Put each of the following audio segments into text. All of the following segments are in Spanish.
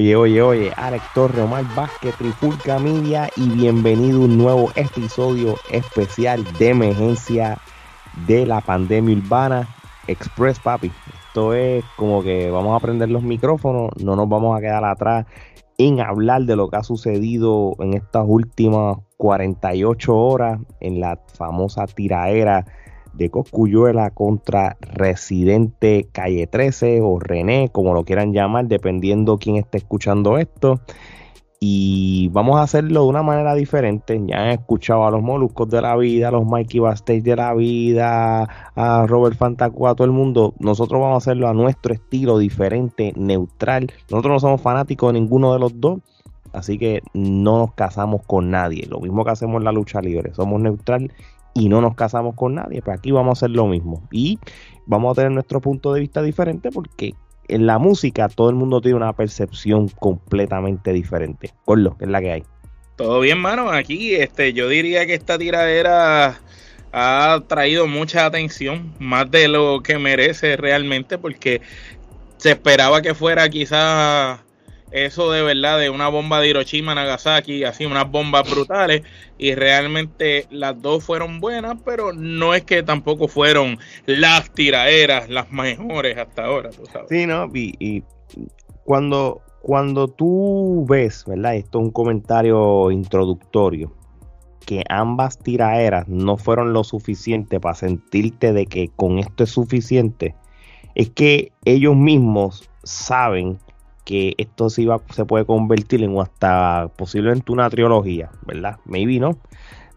Oye, oye, oye, Alex Torre, Omar Vázquez, Trifulca Media y bienvenido a un nuevo episodio especial de emergencia de la pandemia urbana Express, papi. Esto es como que vamos a prender los micrófonos, no nos vamos a quedar atrás en hablar de lo que ha sucedido en estas últimas 48 horas en la famosa tiraera de Coscuyuela contra Residente Calle 13 o René, como lo quieran llamar, dependiendo quién esté escuchando esto. Y vamos a hacerlo de una manera diferente. Ya han escuchado a los Moluscos de la vida, a los Mikey Bastage de la vida, a Robert Fantacua, a todo el mundo. Nosotros vamos a hacerlo a nuestro estilo diferente, neutral. Nosotros no somos fanáticos de ninguno de los dos. Así que no nos casamos con nadie. Lo mismo que hacemos en la lucha libre. Somos neutral y no nos casamos con nadie. Pues aquí vamos a hacer lo mismo. Y vamos a tener nuestro punto de vista diferente porque en la música todo el mundo tiene una percepción completamente diferente. lo que es la que hay. Todo bien, mano. Aquí este, yo diría que esta tiradera ha traído mucha atención, más de lo que merece realmente, porque se esperaba que fuera quizás eso de verdad de una bomba de Hiroshima, Nagasaki, así unas bombas brutales y realmente las dos fueron buenas, pero no es que tampoco fueron las tiraderas las mejores hasta ahora, tú sabes. Sí, no, y, cuando cuando tú ves, ¿verdad? Esto es un comentario introductorio que ambas tiraderas no fueron lo suficiente para sentirte de que con esto es suficiente, es que ellos mismos saben que esto se, iba, se puede convertir en hasta posiblemente una trilogía, ¿verdad? Maybe, ¿no?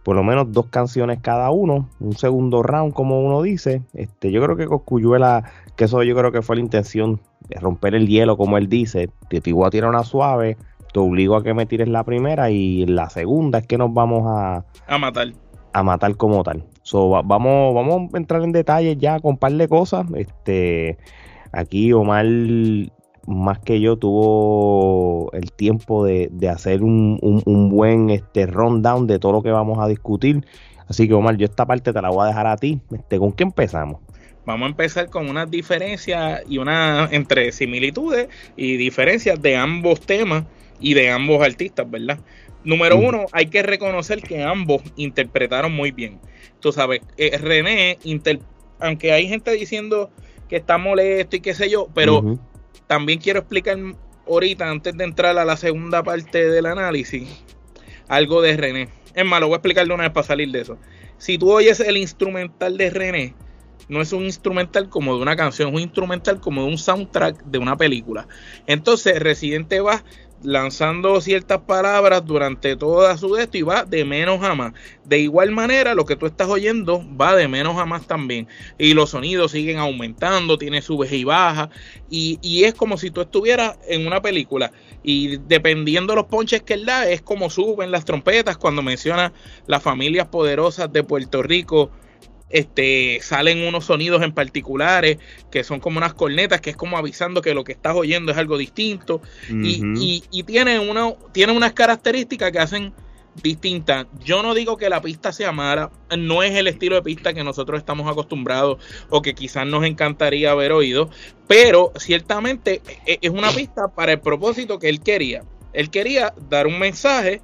Por lo menos dos canciones cada uno, un segundo round, como uno dice. Este, yo creo que Coscuyuela, que eso yo creo que fue la intención de romper el hielo, como él dice. Te, te voy a tirar una suave, te obligo a que me tires la primera y la segunda es que nos vamos a, a matar. A matar como tal. So, vamos, vamos a entrar en detalles ya con un par de cosas. Este, aquí Omar más que yo tuvo el tiempo de, hacer un, buen este, rundown de todo lo que vamos a discutir. Así que Omar, yo esta parte te la voy a dejar a ti. Este, ¿Con qué empezamos? Vamos a empezar con unas diferencias y una entre similitudes y diferencias de ambos temas y de ambos artistas, ¿verdad? Número uno, hay que reconocer que ambos interpretaron muy bien. Tú sabes, eh, René, aunque hay gente diciendo que está molesto y qué sé yo, pero también quiero explicar ahorita, antes de entrar a la segunda parte del análisis, algo de René. Es más, lo voy a explicar de una vez para salir de eso. Si tú oyes el instrumental de René, no es un instrumental como de una canción, es un instrumental como de un soundtrack de una película. Entonces, Residente va lanzando ciertas palabras durante toda su esto y va de menos a más. De igual manera, lo que tú estás oyendo va de menos a más también. Y los sonidos siguen aumentando, tiene subes y bajas. Y, y es como si tú estuvieras en una película. Y dependiendo de los ponches que él da, es como suben las trompetas cuando menciona las familias poderosas de Puerto Rico este, salen unos sonidos en particulares que son como unas cornetas, que es como avisando que lo que estás oyendo es algo distinto. y, y, tiene, una, tiene unas características que hacen distintas. Yo no digo que la pista sea mala, no es el estilo de pista que nosotros estamos acostumbrados o que quizás nos encantaría haber oído, pero ciertamente e, es una pista para el propósito que él quería. Él quería dar un mensaje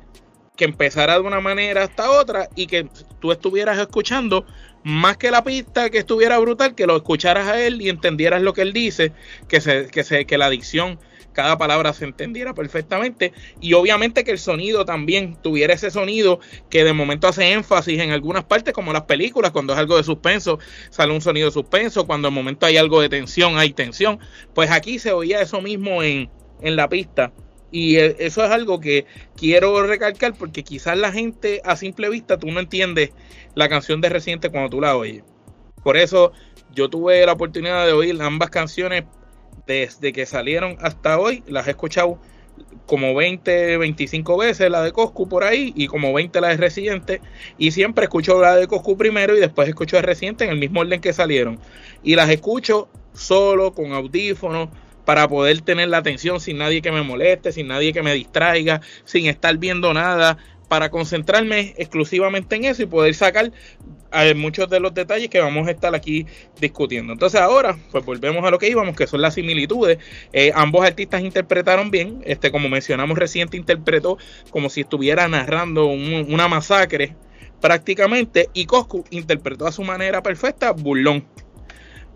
que empezara de una manera hasta otra y que tú estuvieras escuchando más que la pista que estuviera brutal, que lo escucharas a él y entendieras lo que él dice, que, se, que, se, que la dicción, cada palabra se entendiera perfectamente y obviamente que el sonido también tuviera ese sonido que de momento hace énfasis en algunas partes, como las películas, cuando es algo de suspenso, sale un sonido de suspenso, cuando en momento hay algo de tensión, hay tensión, pues aquí se oía eso mismo en, en la pista. Y e, eso es algo que quiero recalcar porque quizás la gente a simple vista tú no entiendes la canción de Residente cuando tú la oyes. Por eso yo tuve la oportunidad de oír ambas canciones desde que salieron hasta hoy. Las he escuchado como 20, 25 veces la de Coscu por ahí y como 20 la de Residente. Y siempre escucho la de Coscu primero y después escucho de Residente en el mismo orden que salieron. Y las escucho solo, con audífonos, para poder tener la atención sin nadie que me moleste, sin nadie que me distraiga, sin estar viendo nada, para concentrarme exclusivamente en eso y poder sacar muchos de los detalles que vamos a estar aquí discutiendo. Entonces ahora, pues volvemos a lo que íbamos, que son las similitudes. Eh, ambos artistas interpretaron bien, este, como mencionamos reciente, interpretó como si estuviera narrando una masacre prácticamente, y Coscu interpretó a su manera perfecta, burlón.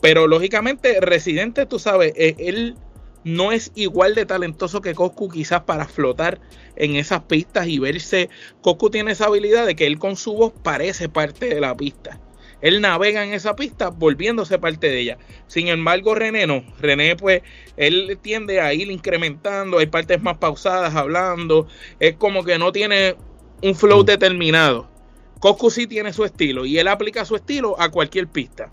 Pero lógicamente, Residente, tú sabes, eh, él no es igual de talentoso que Coscu quizás para flotar en esas pistas y verse. Coscu tiene esa habilidad de que él con su voz parece parte de la pista. Él navega en esa pista volviéndose parte de ella. Sin embargo, René no. René, pues, él tiende a ir incrementando. Hay partes más pausadas hablando. Es como que no tiene un flow determinado. Coscu sí tiene su estilo y él aplica su estilo a cualquier pista.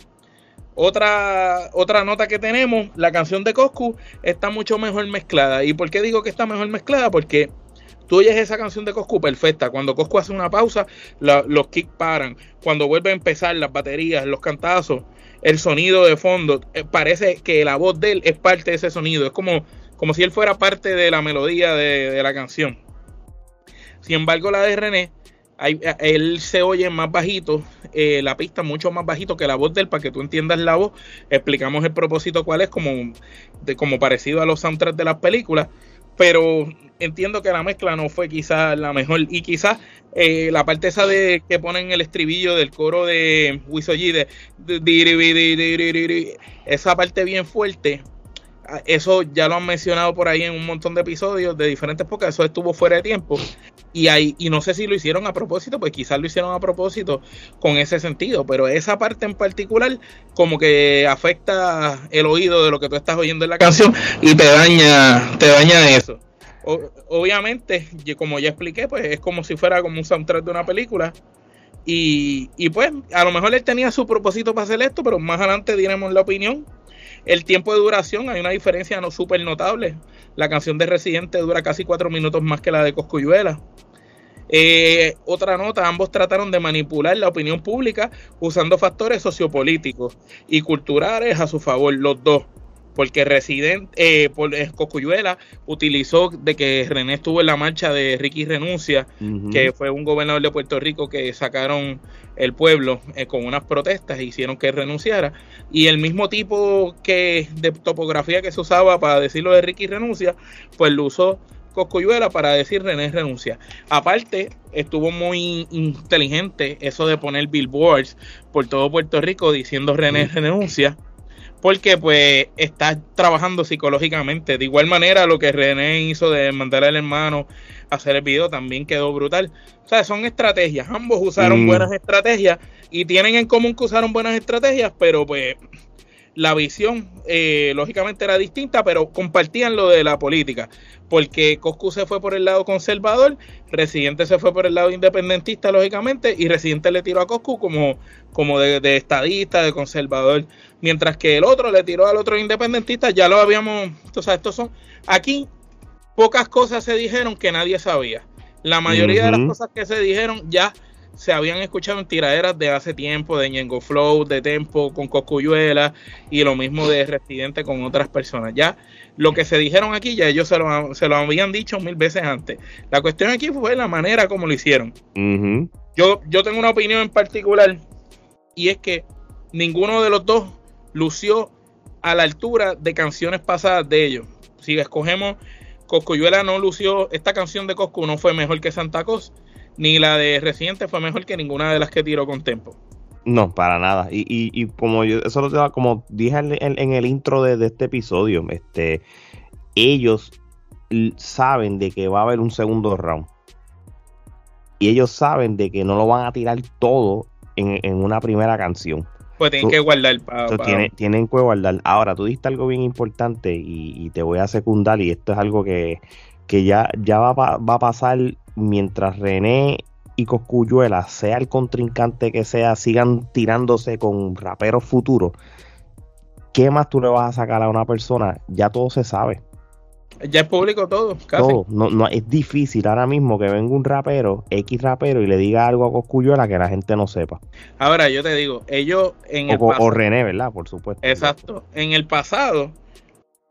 Otra, otra nota que tenemos, la canción de Coscu está mucho mejor mezclada. ¿Y por qué digo que está mejor mezclada? Porque tú oyes esa canción de Coscu perfecta. Cuando Coscu hace una pausa, los kicks paran. Cuando vuelve a empezar las baterías, los cantazos, el sonido de fondo, eh, parece que la voz de él es parte de ese sonido. Es como, como si él fuera parte de la melodía de, de la canción. Sin embargo, la de René él se oye más bajito, eh, la pista mucho más bajito que la voz de él, para que tú entiendas la voz. Explicamos el propósito cuál es, como, de, como parecido a los soundtracks de las películas. Pero entiendo que la mezcla no fue quizás la mejor. Y quizás eh, la parte esa de que ponen el estribillo del coro de Wisoji, de, de esa parte bien fuerte, eso ya lo han mencionado por ahí en un montón de episodios de diferentes pocas, eso estuvo fuera de tiempo. Y, ahí, y no sé si lo hicieron a propósito, pues quizás lo hicieron a propósito con ese sentido, pero esa parte en particular como que afecta el oído de lo que tú estás oyendo en la canción y te daña, te daña eso. obviamente, como ya expliqué, pues es como si fuera como un soundtrack de una película. Y, y pues a lo mejor él tenía su propósito para hacer esto, pero más adelante diremos la opinión el tiempo de duración, hay una diferencia no súper notable. La canción de Residente dura casi cuatro minutos más que la de Coscuyuela. Eh, otra nota, ambos trataron de manipular la opinión pública usando factores sociopolíticos y culturales a su favor, los dos porque Resident, eh, por, eh, Cocuyuela utilizó de que René estuvo en la marcha de Ricky Renuncia, que fue un gobernador de Puerto Rico que sacaron el pueblo eh, con unas protestas e hicieron que renunciara. Y el mismo tipo que de topografía que se usaba para decirlo de Ricky Renuncia, pues lo usó Coscuyuela para decir René renuncia. Aparte, estuvo muy inteligente eso de poner billboards por todo Puerto Rico diciendo René renuncia porque pues está trabajando psicológicamente. De igual manera, lo que René hizo de mandar al hermano a hacer el video también quedó brutal. O sea, son estrategias. Ambos usaron mm. buenas estrategias y tienen en común que usaron buenas estrategias, pero pues la visión eh, lógicamente era distinta, pero compartían lo de la política, porque Coscu se fue por el lado conservador, Residente se fue por el lado independentista, lógicamente, y Residente le tiró a Coscu como, como de, de estadista, de conservador mientras que el otro le tiró al otro independentista, ya lo habíamos, o sea, estos son, aquí pocas cosas se dijeron que nadie sabía. La mayoría de las cosas que se dijeron ya se habían escuchado en tiraderas de hace tiempo, de Ñengo Flow, de Tempo con Cocuyuela y lo mismo de Residente con otras personas. Ya lo que se dijeron aquí, ya ellos se lo, se lo habían dicho mil veces antes. La cuestión aquí fue la manera como lo hicieron. yo, yo tengo una opinión en particular y es que ninguno de los dos lució a la altura de canciones pasadas de ellos. Si escogemos Coscuyuela no lució, esta canción de Coscu no fue mejor que Santa Cos, ni la de Reciente fue mejor que ninguna de las que tiró con Tempo. No, para nada. Y, y, como yo, eso lo como dije en, el intro de, este episodio, este, ellos saben de que va a haber un segundo round. Y ellos saben de que no lo van a tirar todo en, en una primera canción. Pues tienen que guardar. tienen, que guardar. Ahora, tú diste algo bien importante y, te voy a secundar y esto es algo que, ya, ya va, va, a pasar mientras René y Coscuyuela, sea el contrincante que sea, sigan tirándose con raperos futuros. ¿Qué más tú le vas a sacar a una persona? Ya todo se sabe. Ya es público todo, casi. Todo. No, no, es difícil ahora mismo que venga un rapero, X rapero, y le diga algo a Coscuyuela que la gente no sepa. Ahora, yo te digo, ellos en el O, pasado. o René, ¿verdad? Por supuesto. Exacto. En el pasado,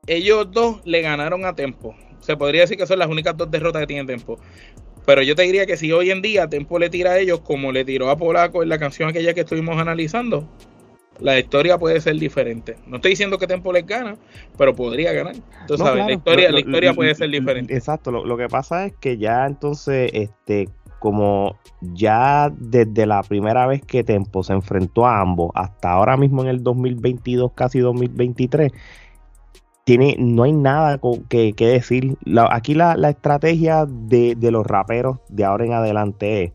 ellos dos le ganaron a Tempo. Se podría decir que son las únicas dos derrotas que tiene Tempo. Pero yo te diría que si hoy en día Tempo le tira a ellos como le tiró a Polaco en la canción aquella que estuvimos analizando, la historia puede ser diferente. No estoy diciendo que Tempo les gana, pero podría ganar. Tú No, sabes, claro, la historia, lo- la historia lo- puede lo- ser diferente. Exacto, lo, lo que pasa es que ya entonces, este, como ya desde la primera vez que Tempo se enfrentó a ambos, hasta ahora mismo en el 2022, casi 2023, tiene, no hay nada que, que decir. La- aquí la, la estrategia de, de los raperos de ahora en adelante es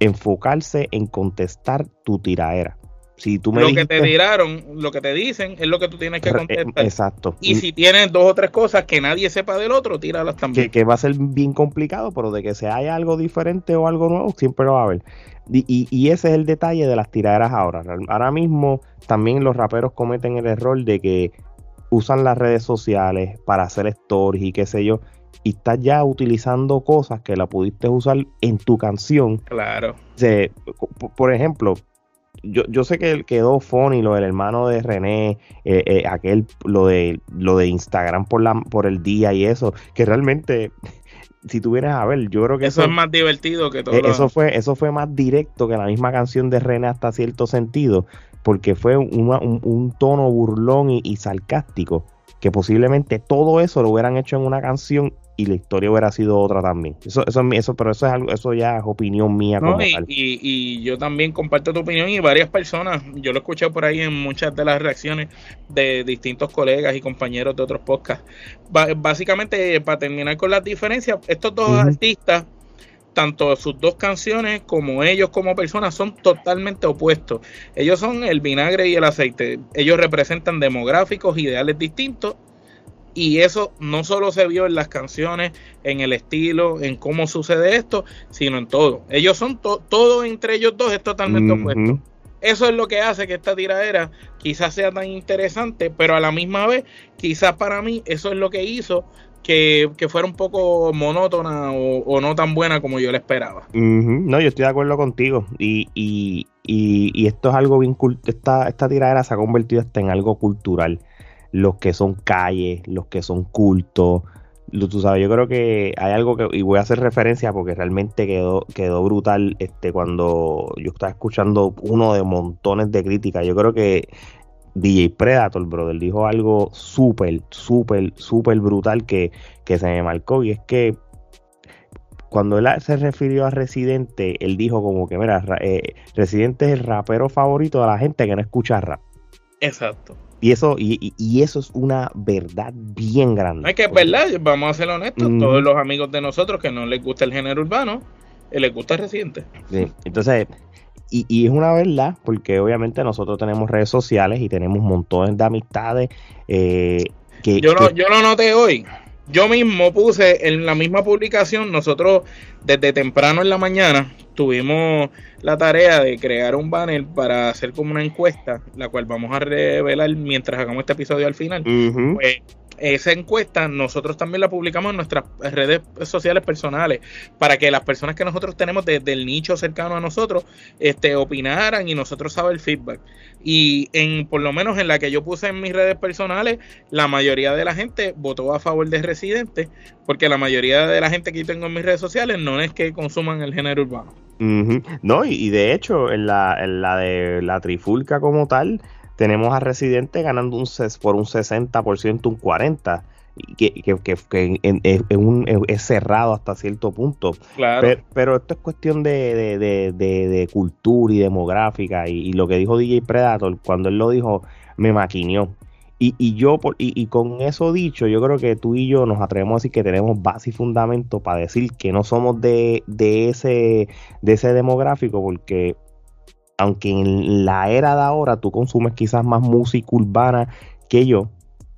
enfocarse en contestar tu tiraera. Si tú me Lo que te tiraron, lo que te dicen, es lo que tú tienes que Re- contestar. Exacto. Y si tienes dos o tres cosas que nadie sepa del otro, tíralas también. que, que va a ser bien complicado, pero de que se haya algo diferente o algo nuevo, siempre lo va a haber. Y, y- y ese es el detalle de las tiraderas ahora. Ahora mismo también los raperos cometen el error de que usan las redes sociales para hacer stories y qué sé yo, y estás ya utilizando cosas que la pudiste usar en tu canción. Claro. Se- por- ejemplo, yo, yo sé que quedó funny lo del hermano de René, eh, eh, aquel, lo de, lo de Instagram por, la, por el día y eso, que realmente, si tú vienes a ver, yo creo que Eso eso, es más divertido que todo. eh, lo eso, fue, eso fue más directo que la misma canción de René hasta cierto sentido, porque fue una- un, un tono burlón y, y sarcástico, que posiblemente todo eso lo hubieran hecho en una canción y la historia hubiera sido otra también. Eso, eso, eso, pero eso es algo, eso ya es opinión mía No, como y, tal. y- y yo también comparto tu opinión y varias personas, yo lo he escuchado por ahí en muchas de las reacciones de distintos colegas y compañeros de otros podcasts. Ba- básicamente, para terminar con las diferencias, estos dos artistas, tanto sus dos canciones como ellos como personas, son totalmente opuestos. Ellos son el vinagre y el aceite. Ellos representan demográficos, ideales distintos. Y eso no solo se vio en las canciones, en el estilo, en cómo sucede esto, sino en todo. Ellos son to- todo entre ellos dos es totalmente opuesto. Eso es lo que hace que esta tiradera quizás sea tan interesante, pero a la misma vez, quizás para mí, eso es lo que hizo que, que fuera un poco monótona o, o no tan buena como yo la esperaba. No, yo estoy de acuerdo contigo. Y, y, y, y esto es algo bien esta, esta tiradera se ha convertido hasta en algo cultural. Los que son calles, los que son cultos. Tú sabes, yo creo que hay algo que, y voy a hacer referencia porque realmente quedó, quedó brutal este cuando yo estaba escuchando uno de montones de críticas. Yo creo que DJ Predator, brother, dijo algo súper, súper, súper brutal que, que se me marcó. Y es que cuando él se refirió a Residente, él dijo como que, mira, ra- eh, Residente es el rapero favorito de la gente que no escucha rap. Exacto. Y eso, y, eso es una verdad bien grande. Es que es verdad, vamos a ser honestos, Ujú. todos los amigos de nosotros que no les gusta el género urbano, eh, les gusta el reciente. Sí, Entonces, y, y es una verdad, porque obviamente nosotros tenemos redes sociales y tenemos montones de amistades eh, que, Yo lo, que- yo lo noté hoy. Yo mismo puse en la misma publicación, nosotros desde temprano en la mañana tuvimos la tarea de crear un banner para hacer como una encuesta, la cual vamos a revelar mientras hagamos este episodio al final. Pues, esa encuesta nosotros también la publicamos en nuestras redes sociales personales para que las personas que nosotros tenemos desde el nicho cercano a nosotros este, opinaran y nosotros saber el feedback. Y en por lo menos en la que yo puse en mis redes personales, la mayoría de la gente votó a favor de Residente, porque la mayoría de la gente que yo tengo en mis redes sociales no es que consuman el género urbano. No, y, y de hecho, en la, en la de la trifulca como tal, tenemos a Residente ganando un por un 60%, un 40%, y que, que, que- que en- en- en un- es cerrado hasta cierto punto. Claro. Pero, pero esto es cuestión de, de, de, de- de cultura y demográfica, y, y lo que dijo DJ Predator, cuando él lo dijo, me maquineó. Y, y yo, por- y, y con eso dicho, yo creo que tú y yo nos atrevemos a decir que tenemos base y fundamento para decir que no somos de, de, ese, de ese demográfico, porque aunque en la era de ahora tú consumes quizás más música urbana que yo,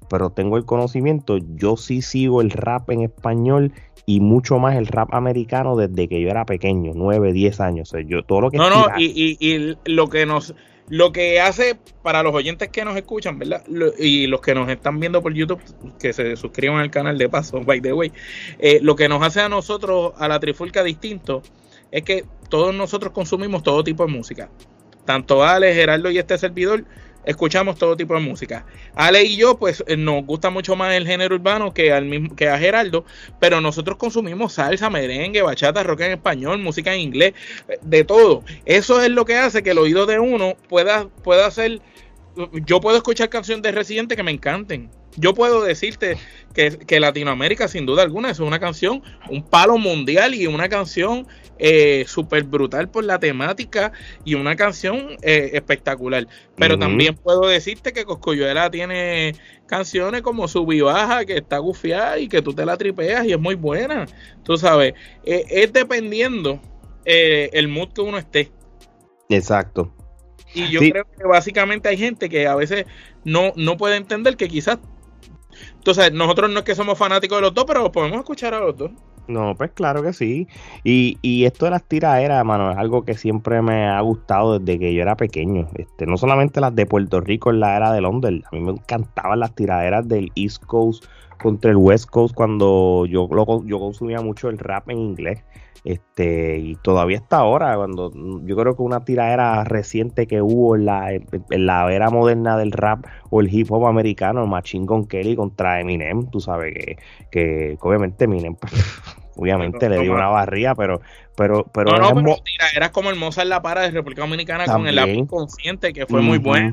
pero tengo el conocimiento, yo sí sigo el rap en español y mucho más el rap americano desde que yo era pequeño, 9, 10 años. O sea, yo todo lo que No, no, y, y, y lo que nos Lo que hace para los oyentes que nos escuchan, ¿verdad? y los que nos están viendo por YouTube, que se suscriban al canal de paso, by the way, eh, lo que nos hace a nosotros, a la Trifulca distinto, es que todos nosotros consumimos todo tipo de música. Tanto Ale, Gerardo y este servidor escuchamos todo tipo de música. Ale y yo, pues eh, nos gusta mucho más el género urbano que, al que a Geraldo, pero nosotros consumimos salsa, merengue, bachata, rock en español, música en inglés, eh, de todo. Eso es lo que hace que el oído de uno pueda, pueda ser... Yo puedo escuchar canciones de Residente que me encanten yo puedo decirte que, Latinoamérica, sin duda alguna, es una canción, un palo mundial y una canción eh, súper brutal por la temática y una canción eh, espectacular. Pero también puedo decirte que Coscuyuela tiene canciones como Subibaja, que está gufiada y que tú te la tripeas y es muy buena. Tú sabes, eh, es dependiendo el mood que uno esté. Exacto. Y yo creo que básicamente hay gente que a veces no, no puede entender que quizás entonces, nosotros no es que somos fanáticos de los dos, pero podemos escuchar a los dos. No, pues claro que sí. Y, y esto de las tiraderas, mano, es algo que siempre me ha gustado desde que yo era pequeño. Este, no solamente las de Puerto Rico en la era de Londres, a mí me encantaban las tiraderas del East Coast contra el West Coast cuando yo, yo consumía mucho el rap en inglés. Este, y todavía hasta ahora, cuando yo creo que una tiradera reciente que hubo en la, en la era moderna del rap o el hip hop americano, Machine Gun Kelly contra Eminem, tú sabes que, que obviamente Eminem obviamente le dio una barría, pero pero pero no, no, era como el Mozart La Para de República Dominicana con el lápiz consciente que fue muy buena.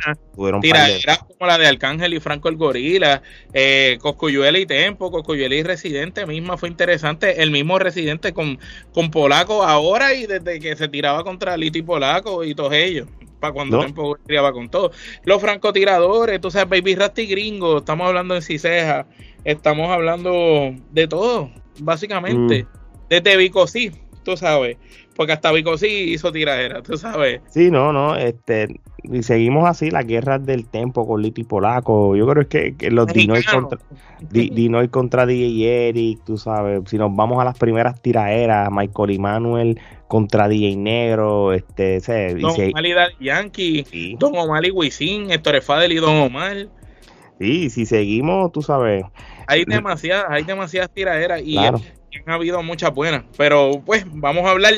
Era como la de Arcángel y Franco el Gorila eh, Coscuyuela y Tempo Coscuyuela y Residente misma fue interesante. El mismo Residente con, con Polaco ahora y desde que se tiraba contra Lito y Polaco y todos ellos para cuando Tempo tiraba con todo. Los francotiradores tú sabes Baby Rasty Gringo estamos hablando de Ciseja estamos hablando de todo básicamente. Mm. Desde Vicosí, tú sabes. Porque hasta Vicosí hizo tiradera, tú sabes. Sí, no, no, este, y seguimos así las guerras del tempo con Lito y Polaco. Yo creo que, que los Dinoy contra, Dinoy contra DJ Eric, tú sabes. Si nos vamos a las primeras tiraderas, Michael y Manuel contra DJ Negro, este, ese, Don Omar y Yankee, Don Omar y Wisin, Héctor Fadel y Don Omar. Sí, si seguimos, tú sabes, hay demasiadas, hay demasiadas tiraderas y han habido muchas buenas. Pero pues vamos a hablar,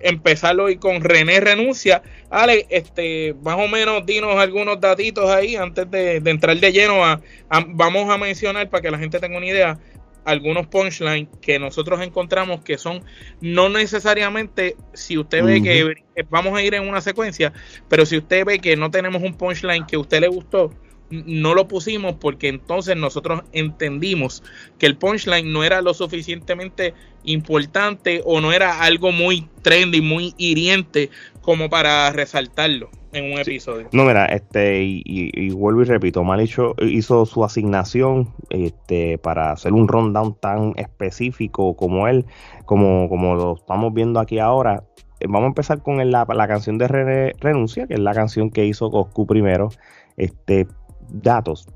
empezar hoy con René Renuncia. Ale, este, más o menos dinos algunos datitos ahí antes de, entrar de lleno a, vamos a mencionar para que la gente tenga una idea algunos punchlines que nosotros encontramos que son no necesariamente si usted ve que vamos a ir en una secuencia, pero si usted ve que no tenemos un punchline que a usted le gustó, no lo pusimos porque entonces nosotros entendimos que el punchline no era lo suficientemente importante o no era algo muy trendy, muy hiriente como para resaltarlo en un episodio. No, mira, este, y, vuelvo y repito, Mal hizo, hizo su asignación este, para hacer un rundown tan específico como él, como, como lo estamos viendo aquí ahora. Eh, vamos a empezar con la, la canción de Renuncia, que es la canción que hizo Coscu primero. Este, datos.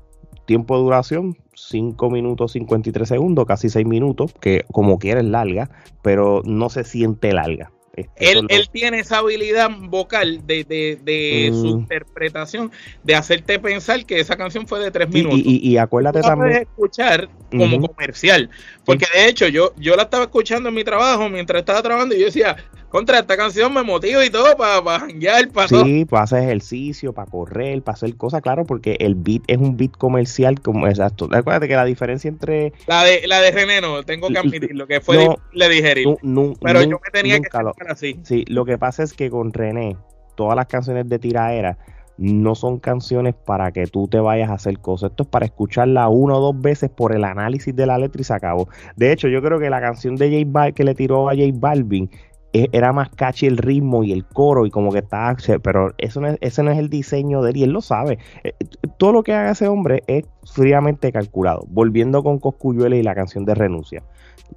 Tiempo de duración, 5 minutos 53 segundos, casi 6 minutos, que como quieres larga, pero no se siente larga. Él, él, tiene esa habilidad vocal de, de, de su mm. interpretación de hacerte pensar que esa canción fue de tres minutos. Y, y, acuérdate también. escuchar como comercial. Porque de hecho, yo, yo la estaba escuchando en mi trabajo mientras estaba trabajando y yo decía, contra esta canción me motiva y todo para para para Sí, para hacer ejercicio, para correr, para hacer cosas, claro, porque el beat es un beat comercial como exacto. Acuérdate que la diferencia entre la de la de René no, tengo que admitirlo, que fue le dije, pero yo me tenía que hacer así. Sí, lo que pasa es que con René todas las canciones de tiraera no son canciones para que tú te vayas a hacer cosas. Esto es para escucharla una o dos veces por el análisis de la letra y se acabó. De hecho, yo creo que la canción de J Balvin que le tiró a J Balvin era más catchy el ritmo y el coro y como que está, pero eso no es, ese no es el diseño de él y él lo sabe. Eh, todo lo que haga ese hombre es fríamente calculado. Volviendo con Coscuyuela y la canción de Renuncia.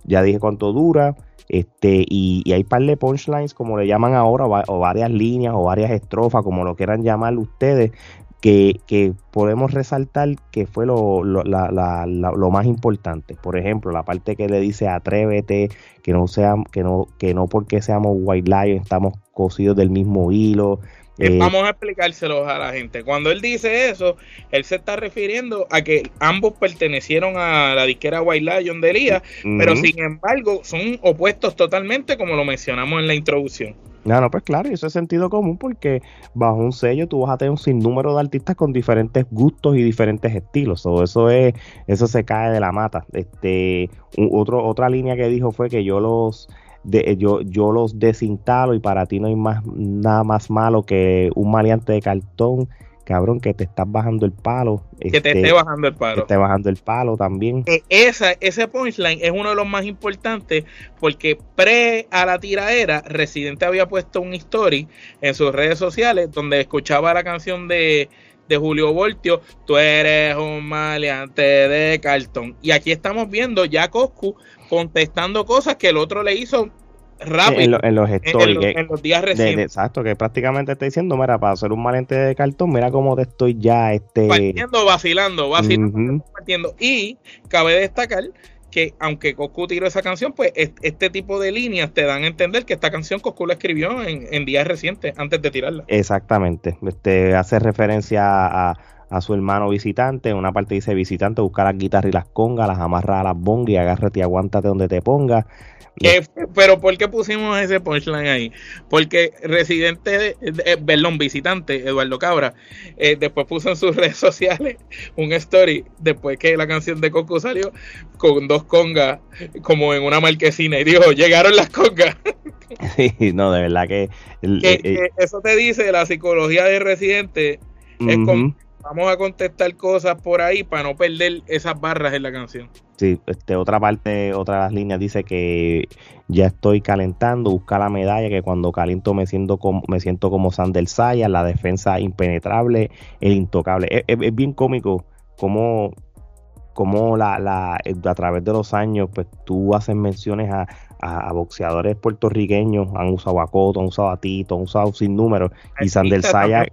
Ya dije cuánto dura, este, y, hay par de punchlines, como le llaman ahora, o varias líneas o varias estrofas, como lo quieran llamar ustedes, que, podemos resaltar que fue lo, lo, más importante. Por ejemplo, la parte que le dice atrévete, que no sea, que no, que no porque seamos white lion estamos cosidos del mismo hilo. Eh, vamos a explicárselos a la gente. Cuando él dice eso, él se está refiriendo a que ambos pertenecieron a la disquera White Lion de Elías, pero sin embargo son opuestos totalmente, como lo mencionamos en la introducción. No, no, pues claro, y eso es sentido común porque bajo un sello tú vas a tener un sinnúmero de artistas con diferentes gustos y diferentes estilos. O eso es, eso se cae de la mata. Este, otro, otra línea que dijo fue que yo los de, yo, yo los desinstalo y para ti no hay más nada más malo que un maleante de cartón cabrón, que te estás bajando el palo. Que te esté este, bajando el palo. Que esté bajando el palo también. E, esa, ese punchline es uno de los más importantes porque pre a la tiraera, Residente había puesto un story en sus redes sociales donde escuchaba la canción de, de Julio Voltio, tú eres un maleante de cartón. Y aquí estamos viendo ya Coscu contestando cosas que el otro le hizo rápido en, los en, los días recientes. exacto, que prácticamente está diciendo, mira, para hacer un malente de cartón, mira cómo te estoy ya este partiendo, vacilando, vacilando, Y cabe destacar que aunque Coscu tiró esa canción, pues este tipo de líneas te dan a entender que esta canción Coscu la escribió en, días recientes, antes de tirarla. Exactamente. Este hace referencia a, a su hermano visitante. En una parte dice visitante, busca las guitarras y las congas, las amarra a las bongas y agárrate y aguántate donde te pongas pero ¿por qué pusimos ese punchline ahí? Porque residente, eh, perdón, visitante, Eduardo Cabra, eh, después puso en sus redes sociales un story después que la canción de Coco salió con dos congas como en una marquesina y dijo, llegaron las congas. Sí, no, de verdad que... Eh, eso te dice la psicología de residente. Es como vamos a contestar cosas por ahí para no perder esas barras en la canción. Sí, este, otra parte, otra de las líneas dice que ya estoy calentando, busca la medalla, que cuando caliento me siento como, me siento como Sander Saya, la defensa impenetrable, el intocable. Es, bien cómico cómo, cómo la, la, a través de los años, pues tú haces menciones a, a, boxeadores puertorriqueños, han usado a Coto, han usado a Tito, han usado sin números. Y Sander Saya.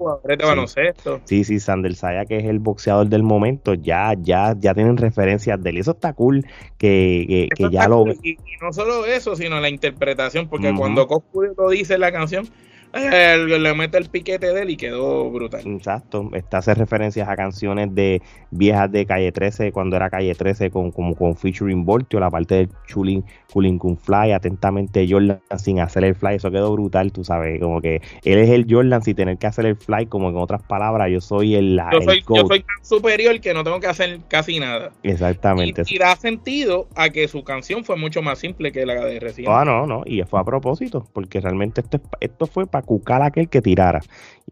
Sí, sí, Sander Saya, que es el boxeador del momento, ya, ya, ya tienen referencias de él. Eso está cool que, que, ya lo. Y, no solo eso, sino la interpretación, porque cuando Coscu lo dice en la canción le mete el piquete de él y quedó brutal. Exacto, está hace referencias a canciones de viejas de Calle 13, cuando era Calle 13 con, como con featuring Voltio, la parte de Chulin Culin Kun Fly, atentamente Jordan sin hacer el fly, eso quedó brutal, tú sabes, como que él es el Jordan sin tener que hacer el fly, como en otras palabras, yo soy el, yo, soy, yo soy tan superior que no tengo que hacer casi nada. Exactamente. Y, da sentido a que su canción fue mucho más simple que la de recién. Ah, no, no, y fue a propósito, porque realmente esto, esto fue para cucar aquel que tirara.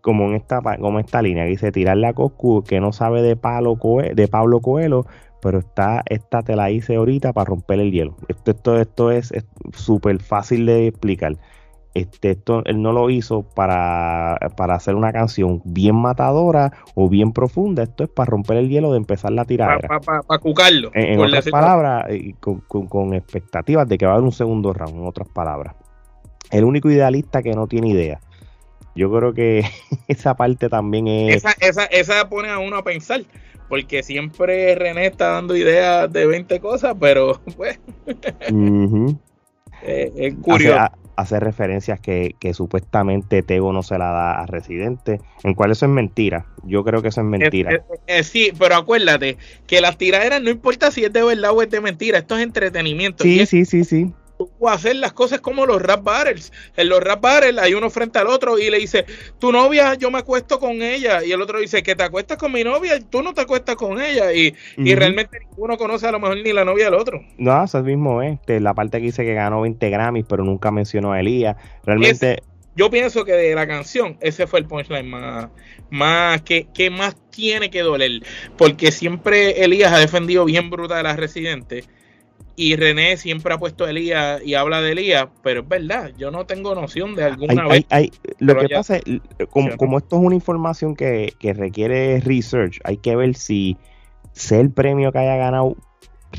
Como en esta, como esta línea que dice tirarle a Coscu que no sabe de, Palo de Pablo Coelho, pero está, esta te la hice ahorita para romper el hielo. Esto, esto, esto es súper fácil de explicar. Este, esto él no lo hizo para, para, hacer una canción bien matadora o bien profunda. Esto es para romper el hielo de empezar la tirada. Para cucarlo. En, otras palabras, con, con, expectativas de que va a haber un segundo round, en otras palabras. El único idealista que no tiene idea. Yo creo que esa parte también es. Esa, esa, esa pone a uno a pensar. Porque siempre René está dando ideas de 20 cosas, pero pues. es curioso. Hace, referencias que, que, supuestamente Tego no se la da a Residente, en cual eso es mentira. Yo creo que eso es mentira. sí, pero acuérdate que las tiraderas no importa si es de verdad o es de mentira, esto es entretenimiento. Sí, sí, sí, sí hacer las cosas como los rap battles. En los rap battles hay uno frente al otro y le dice, tu novia, yo me acuesto con ella. Y el otro dice, que te acuestas con mi novia, tú no te acuestas con ella. Y, realmente ninguno conoce a lo mejor ni la novia del otro. No, eso mismo es. Este, la parte que dice que ganó 20 Grammys, pero nunca mencionó a Elías. Realmente... yo pienso que de la canción, ese fue el punchline más, más que, que más tiene que doler. Porque siempre Elías ha defendido bien bruta de las residentes y René siempre ha puesto Elías y habla de Elías, pero es verdad, yo no tengo noción de alguna vez. lo que pasa es, como, esto es una información que, requiere research, hay que ver si sé el premio que haya ganado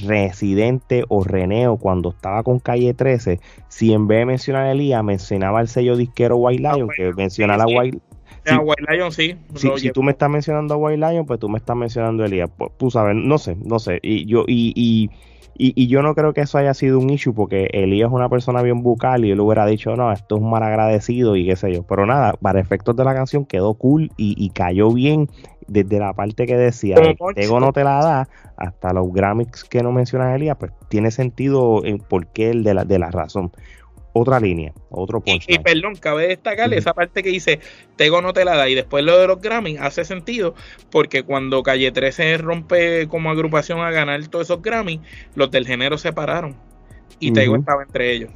Residente o Reneo cuando estaba con Calle 13, si en vez de mencionar a Elías mencionaba el sello disquero White Lion, que menciona la White si, White Lion sí. Si, tú me estás mencionando a White Lion, pues tú me estás mencionando a Elías. Pues, tú sabes, no sé, no sé. Y yo, y, y Y, y, yo no creo que eso haya sido un issue porque Elías es una persona bien bucal y él hubiera dicho, no, esto es un mal agradecido y qué sé yo. Pero nada, para efectos de la canción quedó cool y, y cayó bien desde la parte que decía, Tego no te la da, hasta los Grammys que no menciona Elías, pues tiene sentido en por qué el de la, de la razón otra línea, otro punch. Y, perdón, cabe destacarle esa parte que dice Tego no te la da y después lo de los Grammy hace sentido porque cuando Calle 13 rompe como agrupación a ganar todos esos Grammy, los del género se pararon y Tego estaba entre ellos.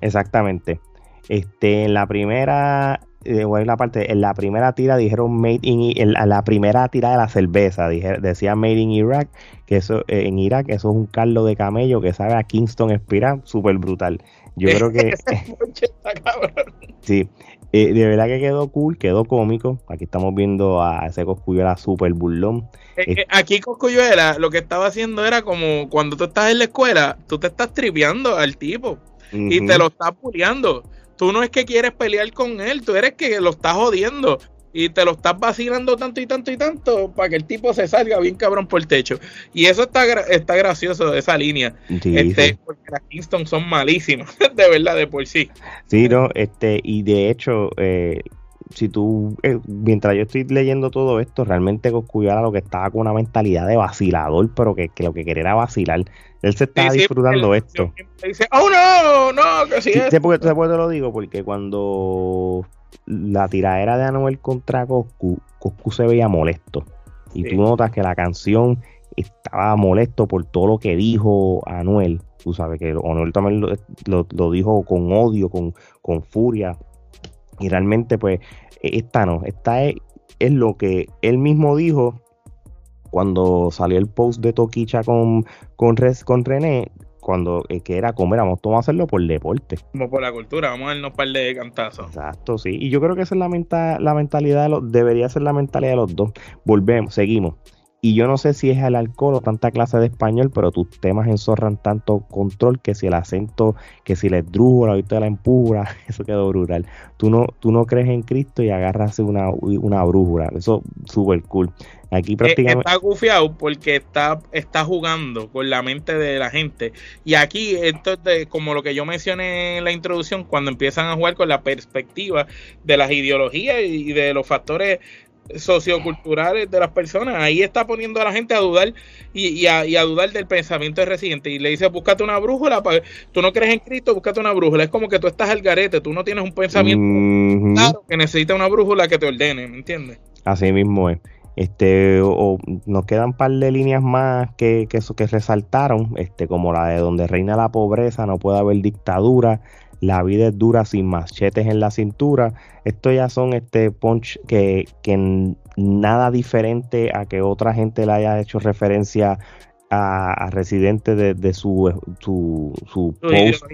Exactamente. Este, en la primera, eh, en la parte, en la primera tira dijeron Made in, en la primera tira de la cerveza, dije, decía Made in Iraq, que eso, eh, en Irak, eso es un caldo de camello que sabe a Kingston Spiral, súper brutal. Yo creo que. sí, eh, de verdad que quedó cool, quedó cómico. Aquí estamos viendo a ese Coscuyuela super burlón. Eh, eh, aquí Coscuyuela lo que estaba haciendo era como cuando tú estás en la escuela, tú te estás tripeando al tipo y te lo estás puleando. Tú no es que quieres pelear con él, tú eres que lo estás jodiendo y te lo estás vacilando tanto y tanto y tanto para que el tipo se salga bien cabrón por el techo. Y eso está, está gracioso, esa línea. este, Porque las Kingston son malísimas, de verdad, de por sí. Sí, no, este, y de hecho, eh, si tú, eh, mientras yo estoy leyendo todo esto, realmente Coscuyuela lo que estaba con una mentalidad de vacilador, pero que, lo que quería era vacilar. Él se estaba disfrutando esto. Dice, oh no, no, que sí, sí, porque, te lo digo, porque cuando la tiradera de Anuel contra Coscu, Coscu se veía molesto. Y tú notas que la canción estaba molesto por todo lo que dijo Anuel. Tú sabes que Anuel también lo, dijo con odio, con, con, furia. Y realmente, pues, esta no, esta es, es, lo que él mismo dijo cuando salió el post de Toquicha con, con, con René cuando eh, que era comer, vamos, a hacerlo por deporte. Como por la cultura, vamos a darnos un par de cantazos. Exacto, sí. Y yo creo que esa es la, la mentalidad de los, debería ser la mentalidad de los dos. Volvemos, seguimos. Y yo no sé si es el alcohol o tanta clase de español, pero tus temas enzorran tanto control que si el acento, que si la esdrújula, ahorita la empura, eso quedó brutal. Tú no, tú no crees en Cristo y agarras una, una brújula. Eso súper cool. Aquí eh, prácticamente... Está gufiado porque está, está jugando con la mente de la gente. Y aquí, esto es como lo que yo mencioné en la introducción, cuando empiezan a jugar con la perspectiva de las ideologías y de los factores socioculturales de las personas. Ahí está poniendo a la gente a dudar y, a, dudar del pensamiento de residente. Y le dice, búscate una brújula. Para... Tú no crees en Cristo, búscate una brújula. Es como que tú estás al garete, tú no tienes un pensamiento claro que necesita una brújula que te ordene, ¿me entiendes? Así mismo es. Este, o, nos quedan un par de líneas más que, que, que resaltaron, este, como la de donde reina la pobreza, no puede haber dictadura, la vida es dura sin machetes en la cintura. Esto ya son este punch que, que nada diferente a que otra gente le haya hecho referencia a, a Residente de, su, su, su post.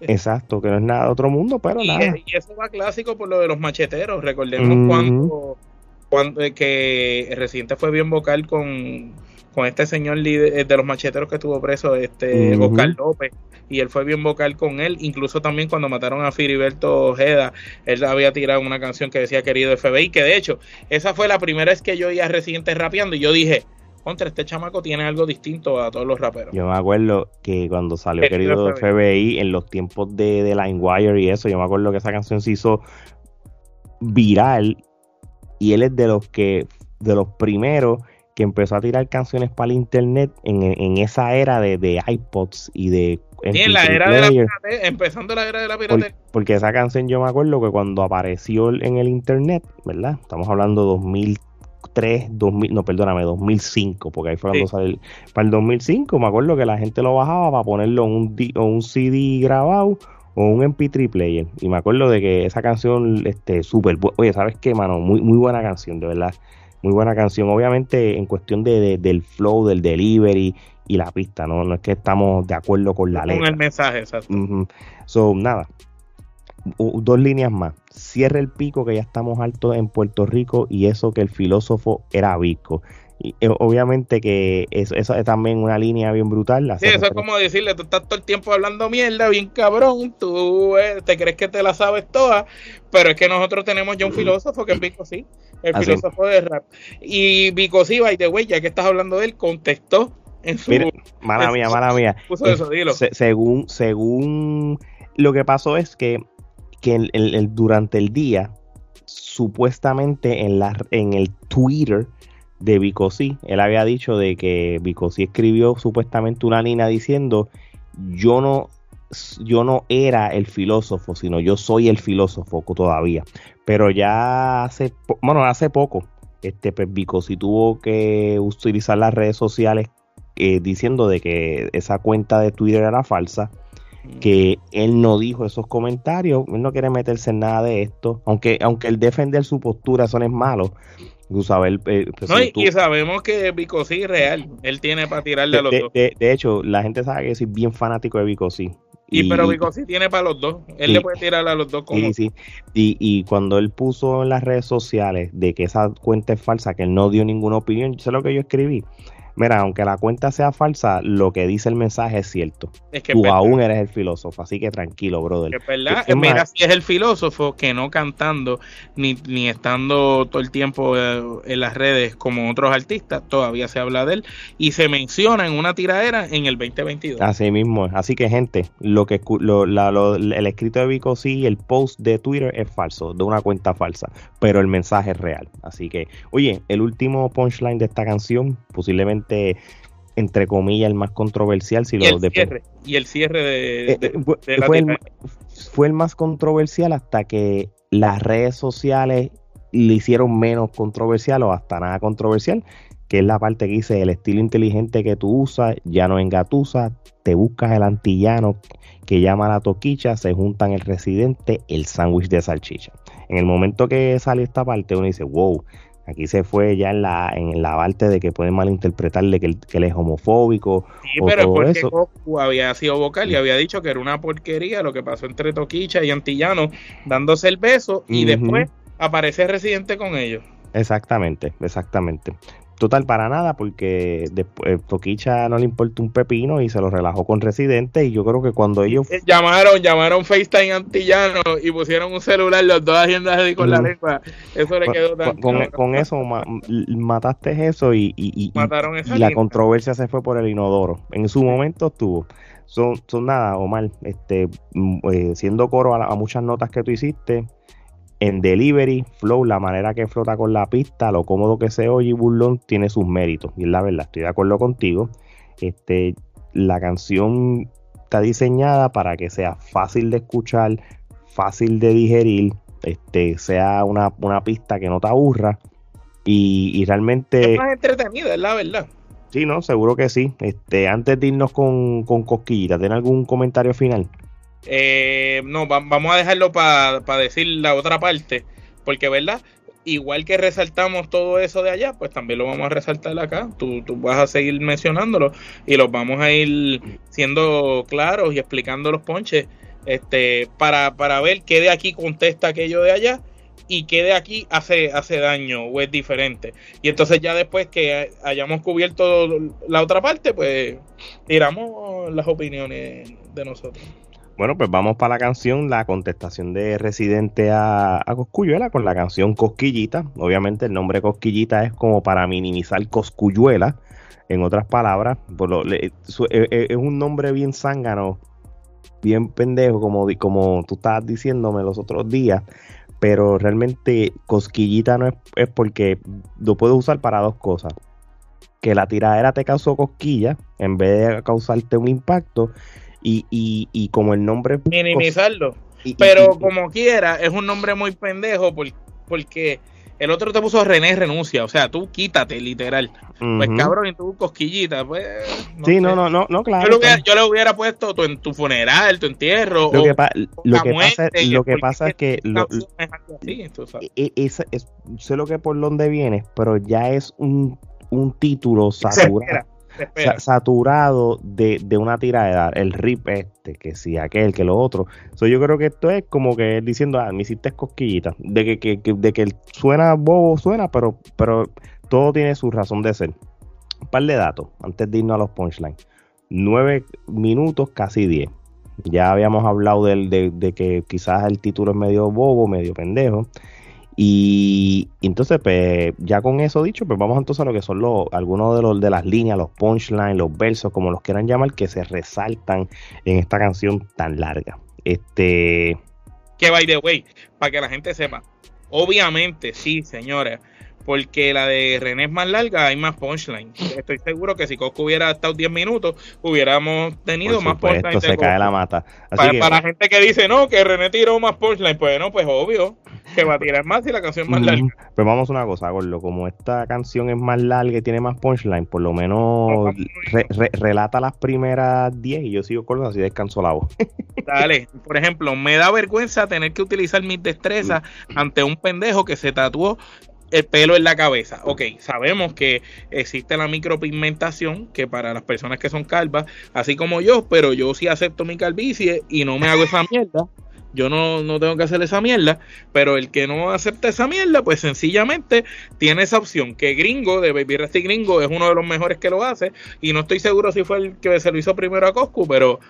Exacto, que no es nada de otro mundo, pero nada. Y eso va clásico por lo de los macheteros. Recordemos cuando, cuando eh, que Residente fue bien vocal con con este señor líder eh, de los macheteros que estuvo preso, este Oscar López, y él fue bien vocal con él, incluso también cuando mataron a Filiberto Ojeda, él había tirado una canción que decía querido FBI, que de hecho, esa fue la primera vez que yo oía a Residente rapeando y yo dije, contra este chamaco tiene algo distinto a todos los raperos. Yo me acuerdo que cuando salió Querido, FBI. en los tiempos de, de LimeWire y eso, yo me acuerdo que esa canción se hizo viral y él es de los que, de los primeros que empezó a tirar canciones para el internet en, esa era de, iPods y de... en la era de la piratería, empezando la era de la piratería. porque esa canción yo me acuerdo que cuando apareció en el internet, ¿verdad? Estamos hablando de 2003, 2000, no, perdóname, 2005, porque ahí fue cuando salió. Para el 2005 me acuerdo que la gente lo bajaba para ponerlo en un, un CD grabado o un MP3 player. Y me acuerdo de que esa canción, este, súper, oye, ¿sabes qué, mano? Muy, muy buena canción, de verdad muy buena canción. Obviamente en cuestión de, del flow, del delivery y la pista, ¿no? No es que estamos de acuerdo con la ley. Con el mensaje, exacto. So, nada. dos líneas más. Cierra el pico que ya estamos altos en Puerto Rico y eso que el filósofo era Vico. Y, eh, obviamente que eso, es también una línea bien brutal. Sí, eso es como decirle, tú estás todo el tiempo hablando mierda, bien cabrón, tú eh, te crees que te la sabes toda, pero es que nosotros tenemos ya un filósofo que es Vico sí, el filósofo de rap. Y Vico sí, by the way, ya que estás hablando de él, contestó en su. Mira, mala mía, mala mía. Puso eso, dilo. Se- según, según lo que pasó es que, que el- el- el- durante el día, supuestamente en, la, en el Twitter de Bicosí, él había dicho de que Bicosí escribió supuestamente una línea diciendo yo no yo no era el filósofo, sino yo soy el filósofo todavía. Pero ya hace, bueno, hace poco, este, pues Bicosí tuvo que utilizar las redes sociales eh, diciendo de que esa cuenta de Twitter era falsa, que él no dijo esos comentarios, él no quiere meterse en nada de esto, aunque, aunque el defender su postura, eso no es malo. Eh, pues, No, y, si tú- y sabemos que Vico sí es real. Él tiene para tirarle a los de, dos. de- de hecho, la gente sabe que soy bien fanático de Bicosí. Y, pero Vico sí tiene para los dos. Él y- le puede tirar a los dos como. Sí, sí. Y, y cuando él puso en las redes sociales de que esa cuenta es falsa, que él no dio ninguna opinión, yo sé lo que yo escribí. Mira, aunque la cuenta sea falsa, lo que dice el mensaje es cierto. Es que Tú aún eres el filósofo, así que tranquilo, brother. Es verdad. Es Mira, más- si es el filósofo que no cantando ni, ni estando todo el tiempo eh, en las redes como otros artistas, todavía se habla de él y se menciona en una tiradera en el 2022. Así mismo. Así que, gente, lo que lo- la- lo- el escrito de Vico sí, el post de Twitter es falso, de una cuenta falsa, pero el mensaje es real. Así que, oye, el último punchline de esta canción, posiblemente entre comillas el más controversial, si y, lo el cierre, y el cierre de, Eh, de- eh, fue, de la fue el, fue el más controversial hasta que las redes sociales le hicieron menos controversial o hasta nada controversial, que es la parte que dice el estilo inteligente que tú usas, ya no engatusa, te buscas el antillano que llama la toquicha, se juntan el residente, el sándwich de salchicha. En el momento que sale esta parte, uno dice, wow, aquí se fue ya en la, en la parte de que pueden malinterpretarle que él, que él es homofóbico, Sí, o pero es todo porque eso. Goku había sido vocal y había dicho que era una porquería lo que pasó entre Toquicha y Antillano dándose el beso y después aparece Residente con ellos. Exactamente, exactamente. Total, para nada, porque después Toquicha no le importa un pepino y se lo relajó con Residente. Y yo creo que cuando ellos. Eh, Llamaron, llamaron FaceTime Antillano y pusieron un celular los dos haciendo así con la Mm. lengua. Eso le quedó tan con, con- eso ma- mataste eso y, y- y- y- Mataron esa y la controversia se fue por el inodoro. En su momento estuvo. Son, son nada, Omar, este, mm, eh, siendo coro a, la- a muchas notas que tú hiciste, en delivery, flow, la manera que flota con la pista, lo cómodo que se oye y burlón, tiene sus méritos. Y es la verdad, estoy de acuerdo contigo. Este, la canción está diseñada para que sea fácil de escuchar, fácil de digerir, este, sea una, una pista que no te aburra. Y, y realmente, Es más entretenida, es la verdad. sí, ¿no? Seguro que sí. Este, antes de irnos con, con Cosquillita, ¿tiene algún comentario final? Eh, no, va- vamos a dejarlo para decir la otra parte, porque, ¿verdad? Igual que resaltamos todo eso de allá, pues también lo vamos a resaltar acá. Tú, tú vas a seguir mencionándolo y los vamos a ir siendo claros y explicando los ponches este, para, para ver qué de aquí contesta aquello de allá y qué de aquí hace, hace daño o es diferente. Y entonces ya después que hayamos cubierto la otra parte, pues tiramos las opiniones de nosotros. Bueno, pues vamos para la canción, la contestación de Residente a, a Coscuyuela con la canción Cosquillita. Obviamente el nombre Cosquillita es como para minimizar Coscuyuela, en otras palabras. E- e- es un nombre bien zángano, bien pendejo, como, como tú estabas diciéndome los otros días. Pero realmente Cosquillita no es, es porque lo puedes usar para dos cosas. Que la tiradera te causó cosquilla en vez de causarte un impacto. Y, y, y como el nombre Minimizarlo. y- Pero como quiera, es un nombre muy pendejo por- porque el otro te puso René renuncia. O sea, tú quítate, literal. Pues cabrón, y tú cosquillita, pues. sí, sé. no, no, no, no, claro. Yo le, hubiera, yo le hubiera puesto tu, en tu funeral, tu entierro. Lo o que, pa- lo que pasa, lo que pasa es que lo- es así, tú sabes. e- es, es- sé lo que por dónde viene, pero ya es un, un título saturado. Sa- saturado de, de una tiradera, el rip este, que si aquel, que lo otro. So, yo creo que esto es como que él diciendo, ah, me hiciste cosquillita, de que, que- que- de que suena bobo, suena, pero, pero todo tiene su razón de ser. Un par de datos antes de irnos a los punchlines. 9 minutos, casi 10. Ya habíamos hablado del- de, de que quizás el título es medio bobo, medio pendejo. Y, entonces, pues, ya con eso dicho, pues vamos entonces a lo que son los, algunos de los de las líneas, los punchlines, los versos, como los quieran llamar, que se resaltan en esta canción tan larga. Este. Que by the way, para que la gente sepa, obviamente, sí, señores, porque la de René es más larga, hay más punchline. Estoy seguro que si Cosco hubiera estado 10 minutos, hubiéramos tenido más punchline. se cae la mata. para, la gente que dice, no, que René tiró más punchline, pues no, pues obvio que va a tirar más si la canción es más larga. Pero vamos a una cosa, Gordo, como esta canción es más larga y tiene más punchline, por lo menos relata las primeras 10 y yo sigo con así descanso la voz. Dale, por ejemplo, me da vergüenza tener que utilizar mis destrezas ante un pendejo que se tatuó el pelo en la cabeza. Ok, sabemos que existe la micropigmentación, que para las personas que son calvas, así como yo, pero yo sí acepto mi calvicie y no me hago esa mierda. Yo no, no tengo que hacer esa mierda, pero el que no acepta esa mierda, pues sencillamente tiene esa opción. Que Gringo, de Baby Rasty Gringo, es uno de los mejores que lo hace. Y no estoy seguro si fue el que se lo hizo primero a Coscu, pero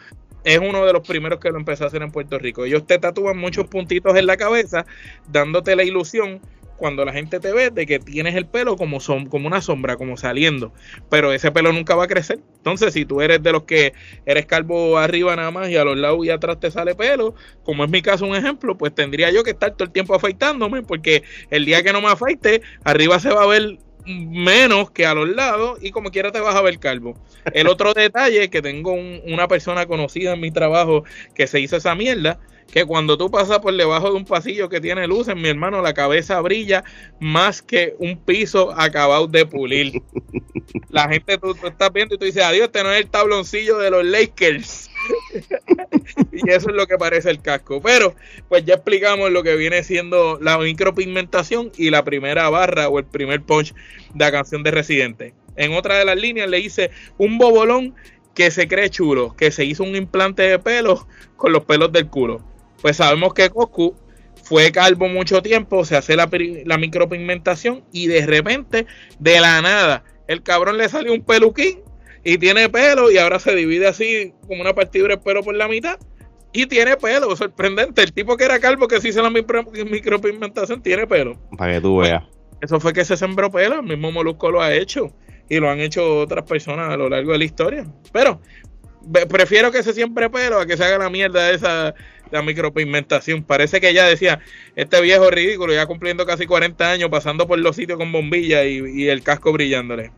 es uno de los primeros que lo empezó a hacer en Puerto Rico. Ellos te tatúan muchos puntitos en la cabeza, dándote la ilusión cuando la gente te ve de que tienes el pelo como, son, como una sombra, como saliendo, pero ese pelo nunca va a crecer. Entonces, si tú eres de los que eres calvo arriba nada más y a los lados y atrás te sale pelo, como es mi caso un ejemplo, pues tendría yo que estar todo el tiempo afeitándome, porque el día que no me afeite, arriba se va a ver menos que a los lados y como quiera te vas a ver calvo. El otro detalle que tengo una persona conocida en mi trabajo que se hizo esa mierda, que cuando tú pasas por debajo de un pasillo que tiene luces, mi hermano, la cabeza brilla más que un piso acabado de pulir. La gente, tú, estás viendo y tú dices, adiós, este no es el tabloncillo de los Lakers. y eso es lo que parece el casco. Pero, pues ya explicamos lo que viene siendo la micropigmentación y la primera barra o el primer punch de la canción de Residente. En otra de las líneas le dice un bobolón que se cree chulo, que se hizo un implante de pelo con los pelos del culo pues sabemos que Goku fue calvo mucho tiempo, se hace la, micropigmentación y de repente, de la nada, el cabrón le salió un peluquín y tiene pelo y ahora se divide así como una partida de pelo por la mitad y tiene pelo, sorprendente. El tipo que era calvo que se hizo la micropigmentación tiene pelo. Para que tú veas. Eso fue que se sembró pelo, el mismo Molusco lo ha hecho y lo han hecho otras personas a lo largo de la historia. Pero prefiero que se siempre pelo a que se haga la mierda esa la micropigmentación. Parece que ella decía, este viejo ridículo, ya cumpliendo casi 40 años, pasando por los sitios con bombilla y, el casco brillándole.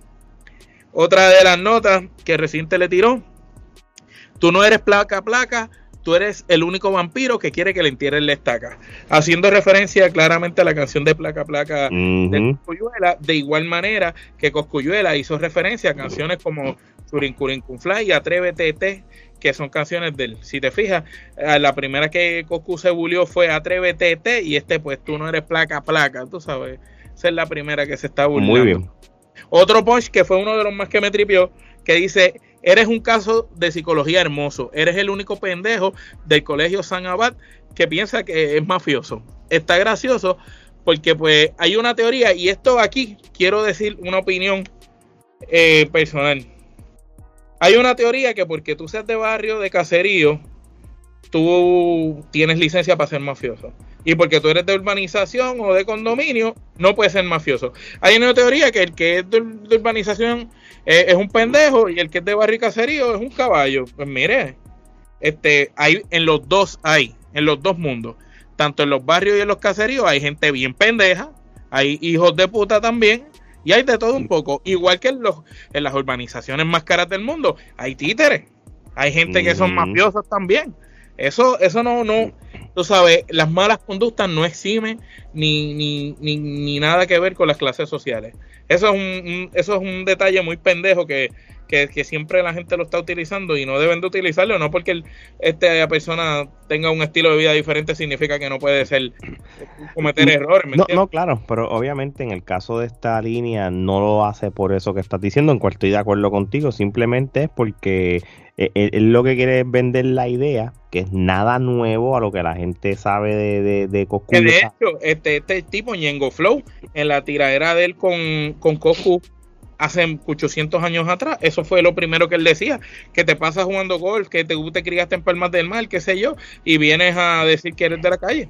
Otra de las notas que reciente le tiró, tú no eres placa placa, tú eres el único vampiro que quiere que le entierren la estaca. Haciendo referencia claramente a la canción de Placa Placa de Coscuyuela, de igual manera que Coscuyuela hizo referencia a canciones como Churin Fly y Atrévete T que son canciones de él. Si te fijas, eh, la primera que Cocu se bulió fue Atrévete y este pues tú no eres placa placa, tú sabes. Esa es la primera que se está burlando. Muy bien. Otro punch que fue uno de los más que me tripió, que dice, eres un caso de psicología hermoso, eres el único pendejo del colegio San Abad que piensa que es mafioso. Está gracioso porque pues hay una teoría y esto aquí quiero decir una opinión eh, personal hay una teoría que porque tú seas de barrio, de caserío, tú tienes licencia para ser mafioso. Y porque tú eres de urbanización o de condominio, no puedes ser mafioso. Hay una teoría que el que es de, urbanización eh, es un pendejo y el que es de barrio y caserío es un caballo. Pues mire, este, hay, en los dos hay, en los dos mundos. Tanto en los barrios y en los caseríos hay gente bien pendeja, hay hijos de puta también, y hay de todo un poco. Igual que en, los, en las urbanizaciones más caras del mundo, hay títeres. Hay gente que son mafiosos también. Eso, eso no, no, tú sabes, las malas conductas no eximen ni, ni, ni, ni nada que ver con las clases sociales. Eso es un, eso es un detalle muy pendejo que, que, siempre la gente lo está utilizando y no deben de utilizarlo, no porque esta persona tenga un estilo de vida diferente significa que no puede ser cometer errores. no, no, claro, pero obviamente en el caso de esta línea no lo hace por eso que estás diciendo, en cual estoy de acuerdo contigo, simplemente es porque él, eh, eh, lo que quiere es vender la idea, que es nada nuevo a lo que la gente sabe de, de, de De hecho, este, este tipo, Ñengo Flow, en la tiradera de él con, con Coscu hace 800 años atrás. Eso fue lo primero que él decía, que te pasas jugando golf, que te, te criaste en Palmas del Mar, qué sé yo, y vienes a decir que eres de la calle.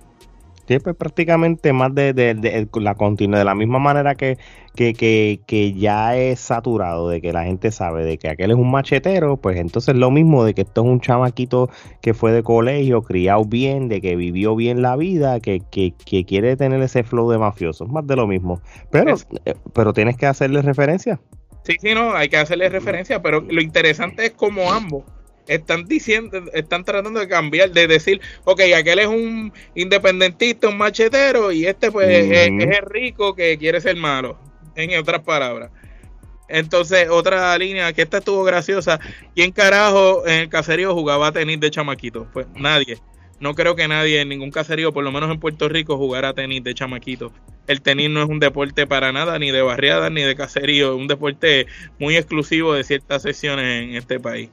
Pues prácticamente más de, de, la continua, de la misma manera que, que, que, que, ya es saturado, de que la gente sabe de que aquel es un machetero, pues entonces lo mismo de que esto es un chamaquito que fue de colegio, criado bien, de que vivió bien la vida, que, que, que quiere tener ese flow de mafioso, más de lo mismo. Pero, eh, pero tienes que hacerle referencia. Sí, sí, no, hay que hacerle referencia, pero lo interesante es como ambos están diciendo, están tratando de cambiar, de decir, ok, aquel es un independentista, un machetero, y este pues es, el rico que quiere ser malo, en otras palabras. Entonces, otra línea que esta estuvo graciosa, ¿quién carajo en el caserío jugaba tenis de chamaquito? Pues nadie. No creo que nadie en ningún caserío, por lo menos en Puerto Rico, jugara tenis de chamaquito. El tenis no es un deporte para nada, ni de barriada, ni de caserío. Es un deporte muy exclusivo de ciertas secciones en este país.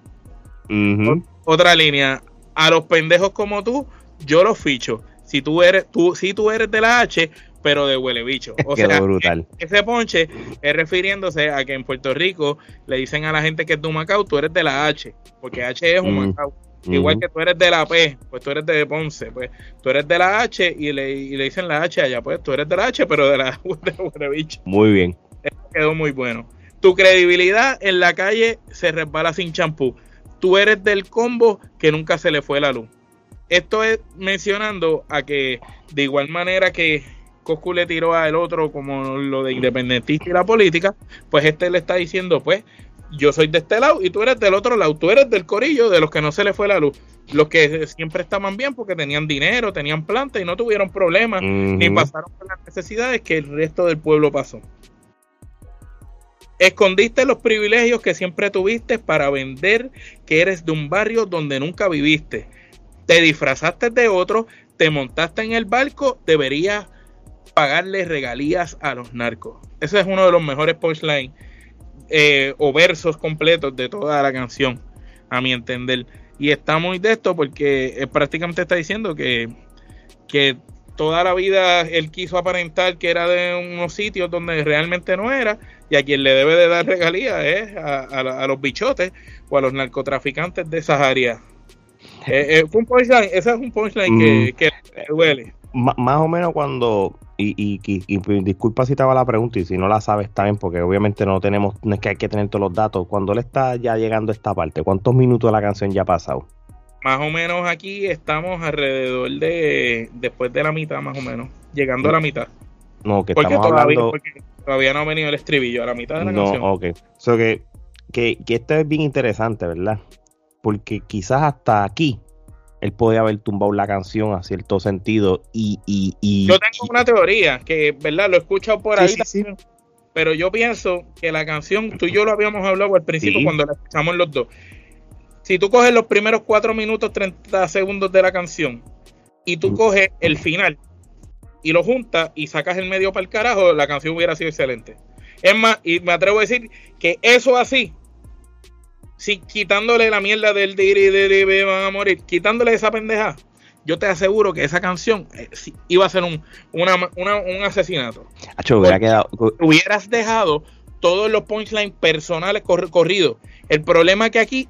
Otra línea, a los pendejos como tú, yo los ficho. Si tú eres, tú, si tú eres de la H, pero de huele bicho. O sea, brutal. ese ponche es refiriéndose a que en Puerto Rico le dicen a la gente que es de Macao, tú eres de la H, porque H es un Macao. Igual que tú eres de la P, pues tú eres de Ponce, pues tú eres de la H y le, dicen la H allá, pues tú eres de la H, pero de la de bicho. Muy bien. quedó muy bueno. Tu credibilidad en la calle se resbala sin champú tú eres del combo que nunca se le fue la luz. Esto es mencionando a que de igual manera que Coscu le tiró al otro como lo de independentista y la política, pues este le está diciendo, pues yo soy de este lado y tú eres del otro lado, tú eres del corillo de los que no se le fue la luz, los que siempre estaban bien porque tenían dinero, tenían planta y no tuvieron problemas ni pasaron por las necesidades que el resto del pueblo pasó. Escondiste los privilegios que siempre tuviste para vender que eres de un barrio donde nunca viviste. Te disfrazaste de otro, te montaste en el barco, deberías pagarle regalías a los narcos. Ese es uno de los mejores punchlines eh, o versos completos de toda la canción, a mi entender. Y está muy de esto porque eh, prácticamente está diciendo que, que toda la vida él quiso aparentar que era de unos sitios donde realmente no era y a quien le debe de dar regalías es a, los bichotes o a los narcotraficantes de esas áreas. Eh, eh, un punchline, ese es un punchline que, duele. más o menos cuando, y, y, disculpa si estaba la pregunta y si no la sabes también, porque obviamente no tenemos, no es que hay que tener todos los datos, cuando él está ya llegando a esta parte, ¿cuántos minutos de la canción ya ha pasado? Más o menos aquí estamos alrededor de, después de la mitad más o menos, llegando a la mitad. No, que estamos hablando... Todavía no ha venido el estribillo a la mitad de la canción. No, ok. So que, que, esto es bien interesante, ¿verdad? Porque quizás hasta aquí él podía haber tumbado la canción a cierto sentido y... y, yo tengo una teoría que, ¿verdad? Lo he escuchado por ahí. Pero yo pienso que la canción, tú y yo lo habíamos hablado al principio cuando la escuchamos los dos. Si tú coges los primeros 4 minutos 30 segundos de la canción y tú coges el final y lo juntas y sacas el medio para el carajo, la canción hubiera sido excelente. Es más, y me atrevo a decir que eso así, si quitándole la mierda del diri, diri, van a morir, quitándole esa pendeja, yo te aseguro que esa canción eh, iba a ser un, un asesinato. hubiera quedado... Hubieras dejado todos los punchlines personales corridos. El problema es que aquí,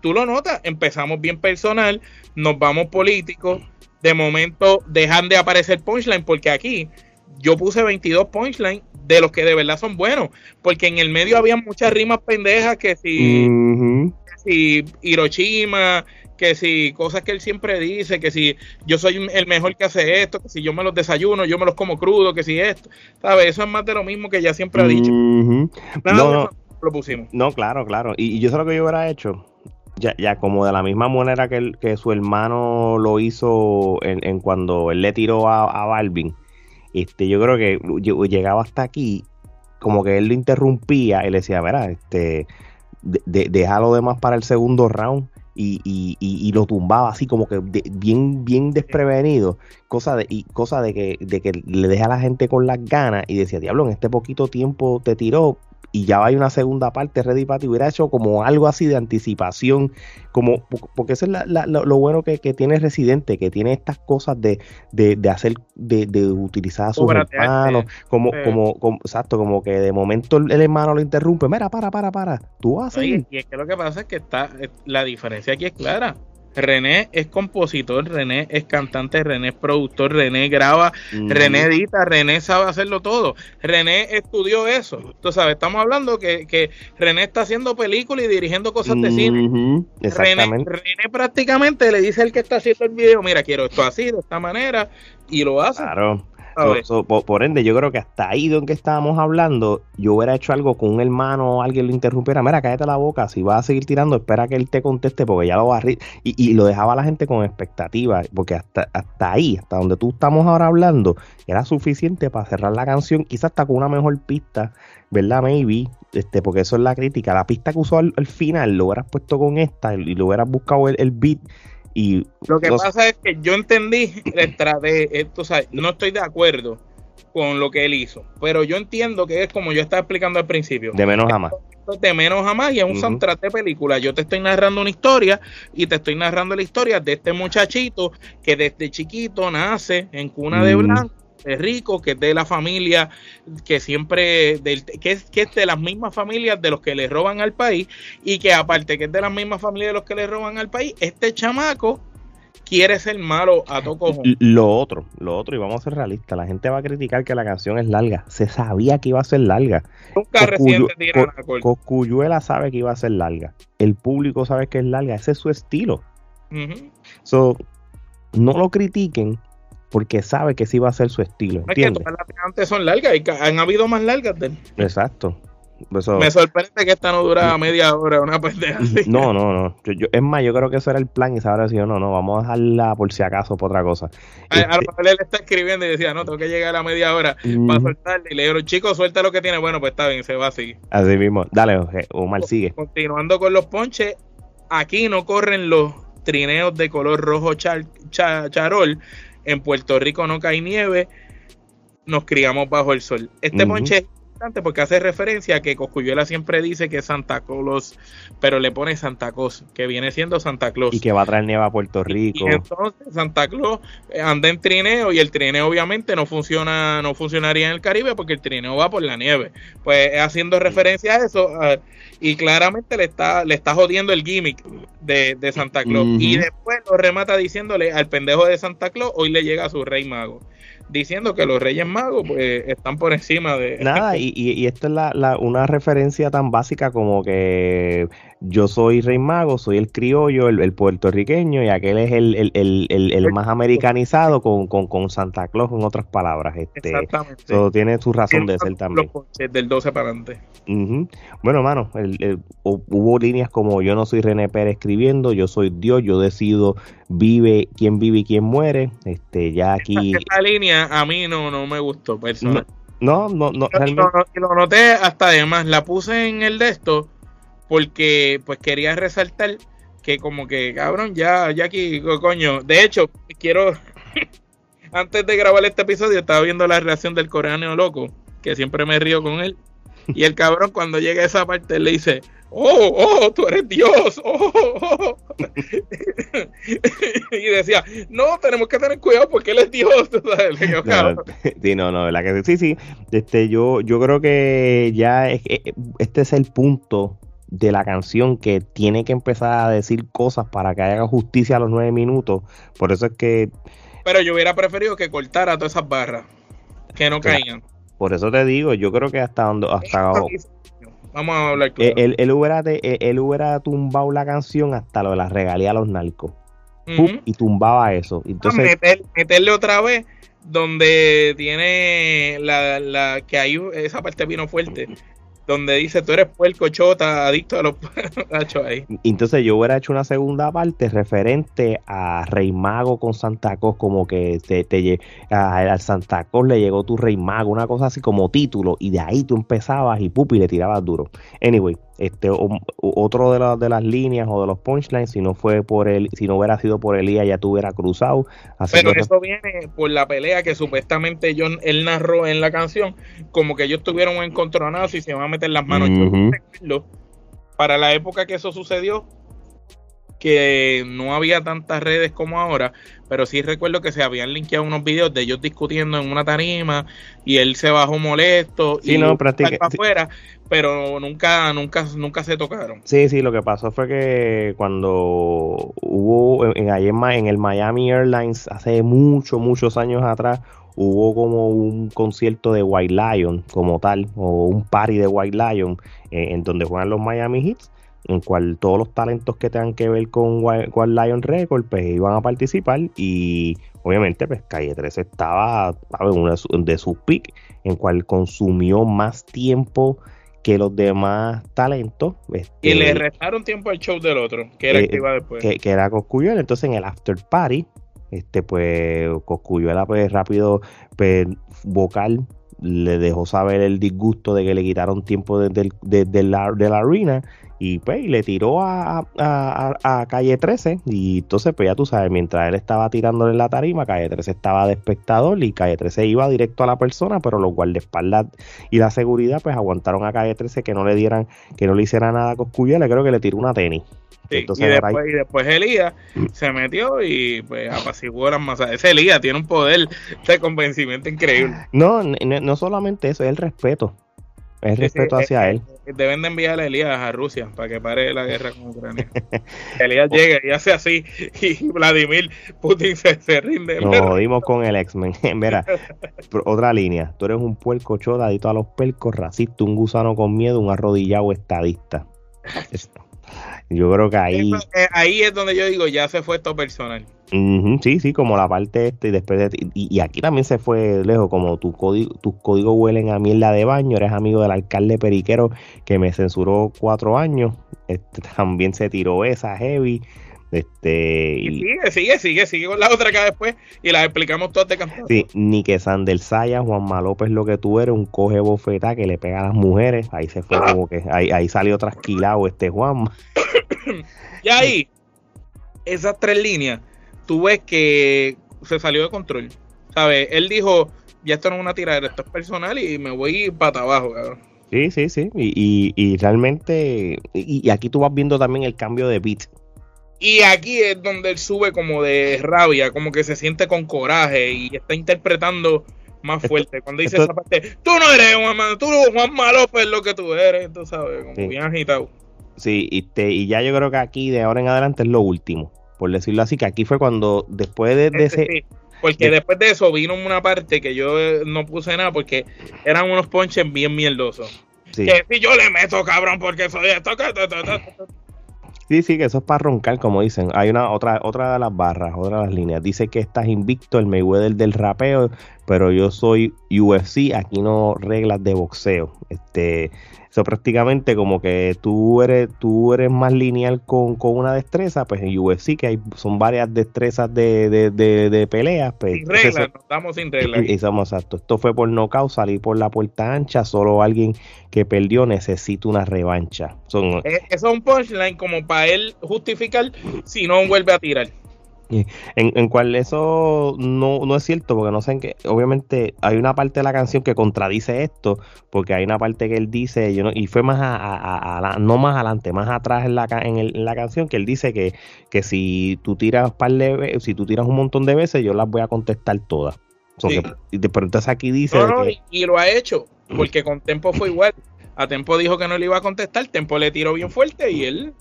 tú lo notas, empezamos bien personal, nos vamos políticos, de momento dejan de aparecer punchline porque aquí yo puse 22 punchlines de los que de verdad son buenos, porque en el medio había muchas rimas pendejas que si, si Hiroshima, que si cosas que él siempre dice, que si yo soy el mejor que hace esto, que si yo me los desayuno, yo me los como crudo, que si esto, ¿sabes? Eso es más de lo mismo que ya siempre ha dicho. no, no, lo pusimos. No, claro, claro. Y, y yo sé lo que yo hubiera hecho ya, ya como de la misma manera que, que su hermano lo hizo en, cuando él le tiró a, Balvin, este, yo creo que llegaba hasta aquí, como que él lo interrumpía y le decía, mira, este, de, deja lo demás para el segundo round. Y, y, y, lo tumbaba así como que bien bien desprevenido cosa de y cosa de que, de que le deja a la gente con las ganas y decía diablo en este poquito tiempo te tiró y ya hay una segunda parte Ready Party hubiera hecho como algo así de anticipación como porque eso es lo bueno que, tiene Residente que tiene estas cosas de, de, hacer de, utilizar a sus hermanos como, como, exacto como que de momento el, hermano lo interrumpe. Mira para para para. Tú haces y es que lo que pasa es que está la diferencia aquí es clara René es compositor, René es cantante, René es productor, René graba, René edita, René sabe hacerlo todo. René estudió eso. Tú sabes, estamos hablando que, que René está haciendo películas y dirigiendo cosas de cine. René, René, prácticamente le dice al que está haciendo el video, mira, quiero esto así, de esta manera, y lo hace. Claro por, ende, yo creo que hasta ahí de que estábamos hablando, yo hubiera hecho algo con un hermano o alguien lo interrumpiera. Mira, cállate la boca. Si vas a seguir tirando, espera que él te conteste porque ya lo va a y, y lo dejaba la gente con expectativa. Porque hasta, hasta ahí, hasta donde tú estamos ahora hablando, era suficiente para cerrar la canción. Quizás hasta con una mejor pista, ¿verdad? Maybe. Este, porque eso es la crítica. La pista que usó al, final lo hubieras puesto con esta y lo hubieras buscado el beat y lo que pasa es que yo entendí de esto, no estoy de acuerdo con lo que él hizo, pero yo entiendo que es como yo estaba explicando al principio. De menos a más. De menos a más y es un soundtrack de película. Yo te estoy narrando una historia y te estoy narrando la historia de este muchachito que desde chiquito nace en cuna de blanco es rico, que es de la familia que siempre, del, que, es, que es de las mismas familias de los que le roban al país y que aparte que es de las mismas familias de los que le roban al país, este chamaco quiere ser malo a toco. Lo otro, lo otro, y vamos a ser realistas, la gente va a criticar que la canción es larga, se sabía que iba a ser larga. Nunca reciente Coscuyuela sabe que iba a ser larga, el público sabe que es larga, ese es su estilo. so, no lo critiquen, porque sabe que sí va a ser su estilo. ¿entiendes? Es que antes son largas y han habido más largas de Exacto. Me sorprende que esta no duraba media hora, una pendeja así. No, no, no. es más, yo creo que eso era el plan y sabrá si no, no, vamos a dejarla por si acaso por otra cosa. A, lo este mejor él está escribiendo y decía, no, tengo que llegar a media hora para soltarle. Y le digo, chicos, suelta lo que tiene. Bueno, pues está bien, se va así. Así mismo. Dale, Omar, sigue. Continuando con los ponches, aquí no corren los trineos de color rojo charol en Puerto Rico no cae nieve, nos criamos bajo el sol. Este ponche es importante porque hace referencia a que Coscuyuela siempre dice que Santa Claus, pero le pone Santa Claus, que viene siendo Santa Claus. Y que va a traer nieve a Puerto Rico. Y, entonces Santa Claus anda en trineo y el trineo obviamente no funciona, no funcionaría en el Caribe porque el trineo va por la nieve. Pues haciendo referencia a eso, y claramente le está, le está jodiendo el gimmick de, Santa Claus. Y después lo remata diciéndole al pendejo de Santa Claus, hoy le llega a su rey mago diciendo que los Reyes Magos pues están por encima de... Nada, y, y, esto es la, una referencia tan básica como que yo soy Rey Mago, soy el criollo, el, puertorriqueño, y aquel es el, el, más americanizado con, con, Santa Claus, en otras palabras. Este, Exactamente. Eso tiene su razón de ser también. Del 12 para adelante. Bueno, mano, hubo líneas como yo no soy René Pérez escribiendo, yo soy Dios, yo decido vive quién vive y quién muere. Este, ya aquí... Esta, línea a mí no, no me gustó personalmente. No, no, no. Lo, noté hasta además, la puse en el de esto porque pues quería resaltar que como que cabrón, ya, ya aquí, coño, de hecho, quiero, antes de grabar este episodio estaba viendo la reacción del coreano loco, que siempre me río con él, y el cabrón cuando llega a esa parte le dice, oh, oh, tú eres Dios, oh, oh. y decía, no, tenemos que tener cuidado porque él es Dios. no, sí, no, no, la que sí, sí, este, yo, yo creo que ya este es el punto de la canción que tiene que empezar a decir cosas para que haga justicia a los nueve minutos. Por eso es que. Pero yo hubiera preferido que cortara todas esas barras, que no caían. Por eso te digo, yo creo que hasta donde. Hasta, Vamos a hablar claro. Él, él, hubiera, él, hubiera tumbado la canción hasta lo de la regalía a los narcos. y tumbaba eso. Entonces, meterle otra vez donde tiene la, la que ahí esa parte vino fuerte donde dice tú eres puerco chota, adicto a los ahí. Entonces yo hubiera hecho una segunda parte referente a Rey Mago con Santa Claus, como que te, te Santa Claus le llegó tu Rey Mago, una cosa así como título, y de ahí tú empezabas y pupi le tirabas duro. Anyway, este otro de, de las líneas o de los punchlines, si no fue por él, si no hubiera sido por Elías, ya tú hubieras cruzado. Pero eso viene por la pelea que supuestamente John, él narró en la canción, como que ellos tuvieron un encontronazo y se van a meter las manos. Para la época que eso sucedió, que no había tantas redes como ahora, pero sí recuerdo que se habían linkeado unos videos de ellos discutiendo en una tarima y él se bajó molesto y no, para afuera, pero nunca, nunca, nunca se tocaron. Sí, sí, lo que pasó fue que cuando hubo en, en, en el Miami Airlines hace muchos, muchos años atrás, hubo como un concierto de White Lion como tal, o un party de White Lion, eh, en donde juegan los Miami Heats en cual todos los talentos que tengan que ver con Wild, Lion Record pues iban a participar y obviamente pues Calle 13 estaba en una de sus pick en cual consumió más tiempo que los demás talentos. y le este, restaron tiempo al show del otro, que era eh, que iba después. Que, era Coscuyuela, entonces en el after party, este pues Coscuyuela pues rápido pues, vocal le dejó saber el disgusto de que le quitaron tiempo de, la, arena y pues le tiró a, calle 13 y entonces pues ya tú sabes, mientras él estaba tirándole la tarima, calle 13 estaba de espectador y calle 13 iba directo a la persona, pero los guardaespaldas y la seguridad pues aguantaron a calle 13 que no le dieran, que no le hiciera nada a le creo que le tiró una tenis. Y, después, y, después, Elías se metió y pues apaciguó las masas. Ese Elías tiene un poder de convencimiento increíble. No, no, no solamente eso, es el respeto. Es respeto hacia él. Deben de enviar a Elías a Rusia para que pare la guerra con Ucrania. Elías llega y hace así y Vladimir Putin se, rinde. Nos dimos con el X-Men. Mira, otra línea. Tú eres un puerco chodadito a los pelcos, racista, un gusano con miedo, un arrodillado estadista. Yo creo que ahí. Eh, ahí es donde yo digo, ya se fue esto personal. sí, sí, como la parte este y después de, y, aquí también se fue lejos, como tu código, tus códigos huelen a mierda de baño, eres amigo del alcalde Periquero que me censuró cuatro años, este, también se tiró esa heavy, este, y, sigue, sigue, sigue, sigue con la otra acá después y la explicamos todas de campeón. Sí, ni que Sandel Saya, Juanma López, lo que tú eres, un coge bofeta que le pega a las mujeres. Ahí se fue como que, ahí, ahí salió trasquilado este Juanma. y ahí, esas tres líneas, tú ves que se salió de control. ¿Sabes? Él dijo, ya esto no es una tiradera, esto es personal y me voy para abajo, cabrón. Sí, sí, sí. Y, y, realmente, y, y, aquí tú vas viendo también el cambio de beat. Y aquí es donde él sube como de rabia, como que se siente con coraje y está interpretando más fuerte. Cuando dice esa parte, tú no eres Juan, tú Juan López lo que tú eres, tú sabes, como bien agitado. Sí, y, te, y ya yo creo que aquí de ahora en adelante es lo último, por decirlo así, que aquí fue cuando después de, ese... Sí, porque después de eso vino una parte que yo eh, no puse nada porque eran unos ponches bien mierdosos. Que si yo le meto, cabrón, porque soy esto, que... Sí, sí, que eso es para roncar, como dicen. Hay una otra otra de las barras, otra de las líneas. Dice que estás invicto, el Mayweather del rapeo, pero yo soy UFC, aquí no reglas de boxeo. Este, eso prácticamente como que tú eres, tú eres más lineal con, una destreza, pues en UFC que hay, son varias destrezas de, de, de, peleas. Pues, sin reglas, estamos sin reglas. Y, somos exacto. Esto fue por nocaut, salir por la puerta ancha, solo alguien que perdió necesita una revancha. Son, eh, eso es un punchline como para él justificar si no vuelve a tirar. En, en cual eso no, no es cierto, porque no sé en qué. Obviamente hay una parte de la canción que contradice esto, porque hay una parte que él dice, yo no, y fue más a, no más adelante, más atrás en la, en, la canción, que él dice que, que si tú tiras par de, si tú tiras un montón de veces, yo las voy a contestar todas. pero entonces aquí dice. y, lo ha hecho, porque con Tempo fue igual. A Tempo dijo que no le iba a contestar, Tempo le tiró bien fuerte y él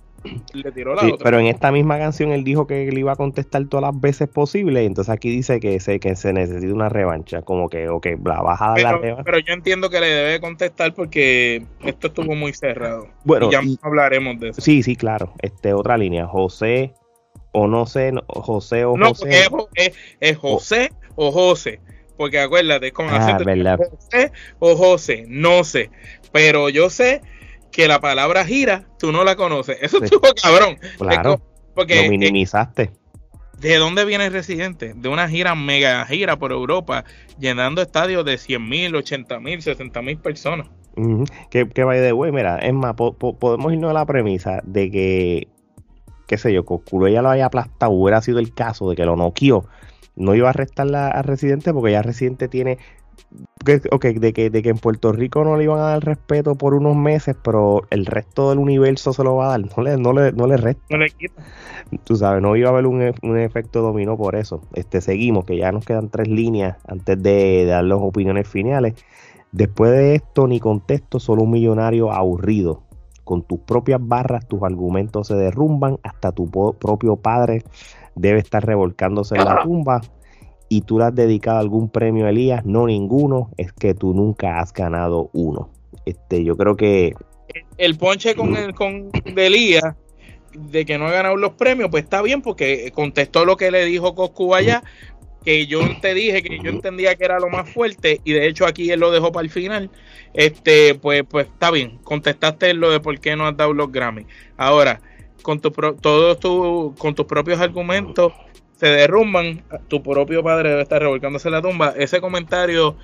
le tiró la otra. Pero en esta misma canción él dijo que le iba a contestar todas las veces posible. Entonces aquí dice que se, que se necesita una revancha. Como que, ok, la baja pero, la revancha. Pero yo entiendo que le debe contestar porque esto estuvo muy cerrado. Bueno, y ya hablaremos de eso. Sí, sí, claro. Este, otra línea. José, o no sé, José o no, José. Es, es, José o José. Porque acuérdate, con ah, José o José, no sé. Pero yo sé que la palabra gira, tú no la conoces. Eso estuvo cabrón. Claro. Porque, lo minimizaste. ¿De dónde viene el residente? De una gira, mega gira por Europa, llenando estadios de 100 mil, 80 mil, 60 mil personas. Que, que vaya de güey, mira, es más, podemos irnos a la premisa de que, qué sé yo, que ya lo haya aplastado, hubiera sido el caso de que lo noqueó, no iba a arrestar al residente porque ya residente tiene ok, de que, de que en Puerto Rico no le iban a dar respeto por unos meses, pero el resto del universo se lo va a dar. No le, no le, no le resta. No le quita. Tú sabes, no iba a haber un, un efecto dominó por eso. Este, seguimos, que ya nos quedan tres líneas antes de, dar las opiniones finales. Después de esto, ni contesto, solo un millonario aburrido. Con tus propias barras, tus argumentos se derrumban, hasta tu propio padre debe estar revolcándose en la tumba. Y tú le has dedicado algún premio a Elías, no ninguno, es que tú nunca has ganado uno. Este, yo creo que El ponche con el con de Elías de que no ha ganado los premios, pues está bien porque contestó lo que le dijo Coscu allá, que yo te dije que yo entendía que era lo más fuerte y de hecho aquí él lo dejó para el final. Este, pues pues está bien, contestaste lo de por qué no has dado los Grammy. Ahora, con tu pro- todos tu, con tus propios argumentos se derrumban, tu propio padre debe estar revolcándose en la tumba. Ese comentario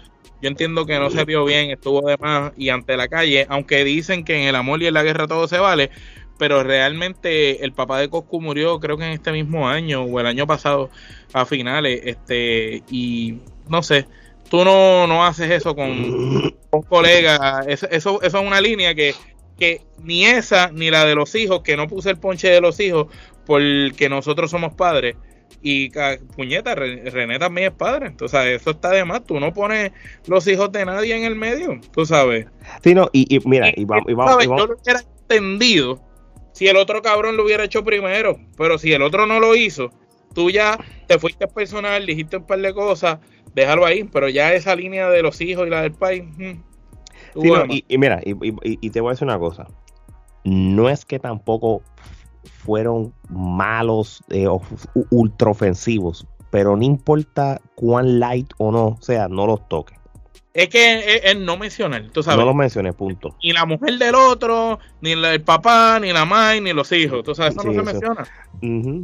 yo entiendo que no se vio bien, estuvo de más y ante la calle, aunque dicen que en el amor y en la guerra todo se vale, pero realmente el papá de Coscu murió creo que en este mismo año o el año pasado a finales, este y no sé, tú no, no haces eso con, con colegas, eso, eso, eso es una línea que, que ni esa ni la de los hijos, que no puse el ponche de los hijos porque nosotros somos padres. Y ca- puñeta, Re- René también es padre. Entonces, eso está de más. Tú no pones los hijos de nadie en el medio, tú sabes. Sí, no, y, y mira, y, y va- ¿Sabes? y va- Yo lo hubiera entendido si el otro cabrón lo hubiera hecho primero. Pero si el otro no lo hizo, tú ya te fuiste personal, dijiste un par de cosas, déjalo ahí. Pero ya esa línea de los hijos y la del país. tú sí, no, y, y mira, y, y- y te voy a decir una cosa. No es que tampoco fueron malos eh, o u- ultra ofensivos, pero no importa cuán light o no, o sea, no los toques. Es que es, no mencionar, tú sabes. No los mencioné, punto. Ni la mujer del otro, ni el papá, ni la madre, ni los hijos. Tú sabes, eso Sí, no se eso. menciona.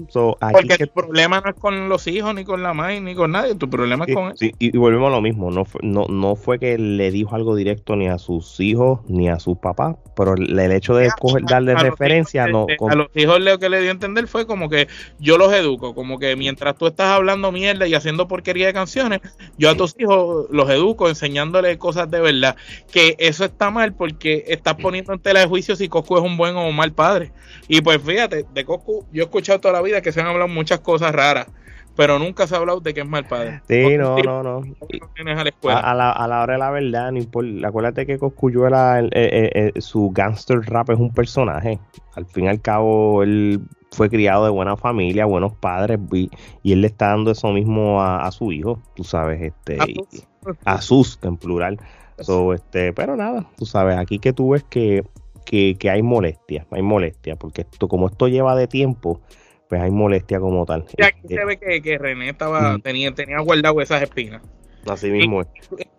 So, Porque que- tu problema no es con los hijos, ni con la madre, ni con nadie. Tu problema es con él. sí, y, volvemos a lo mismo, no fue, no, no fue que le dijo algo directo ni a sus hijos ni a sus papás, pero el, hecho de coger, darle A referencia, hijos, no, con- A los hijos lo que le dio a entender fue como que yo los educo, como que mientras tú estás hablando mierda y haciendo porquería de canciones, yo a tus hijos los educo enseñándoles cosas de verdad. Que eso está mal porque estás poniendo en tela de juicio si Coscu es un buen o un mal padre. Y pues fíjate, de Coscu yo he escuchado toda la vida que se han hablado muchas cosas raras, pero nunca se ha hablado de que es mal padre. sí, no, no, no. A la A, escuela. a la, a la hora de la verdad, no importa. Acuérdate que Coscuyuela, el- eh, eh, su gangster rap es un personaje. Al fin y al cabo, él fue criado de buena familia, buenos padres, y, y él le está dando eso mismo a, a su hijo, tú sabes, este, A y- sus- a sus en plural. So, este, pero nada, tú sabes, aquí que tú ves que, que, que hay molestia, hay molestia, porque esto, como esto lleva de tiempo, pues hay molestia como tal. Y aquí Este, se ve que, que René estaba, Mm. tenía, tenía guardado esas espinas. así mismo es.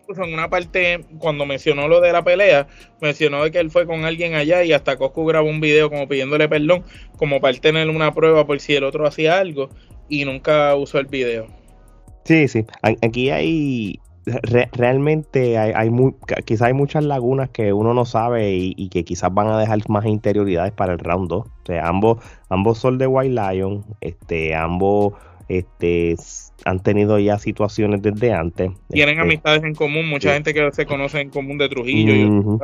Incluso en una parte, cuando mencionó lo de la pelea, mencionó de que él fue con alguien allá y hasta Coscu grabó un video como pidiéndole perdón, como para él tener una prueba por si el otro hacía algo, y nunca usó el video. Sí, sí. Aquí hay re- realmente hay, hay muy, quizás hay muchas lagunas que uno no sabe y, y que quizás van a dejar más interioridades para el round 2. O sea, ambos, ambos son de White Lion, este, ambos este, han tenido ya situaciones desde antes. Tienen Este, amistades en común, mucha sí. gente que se conoce en común de Trujillo. y.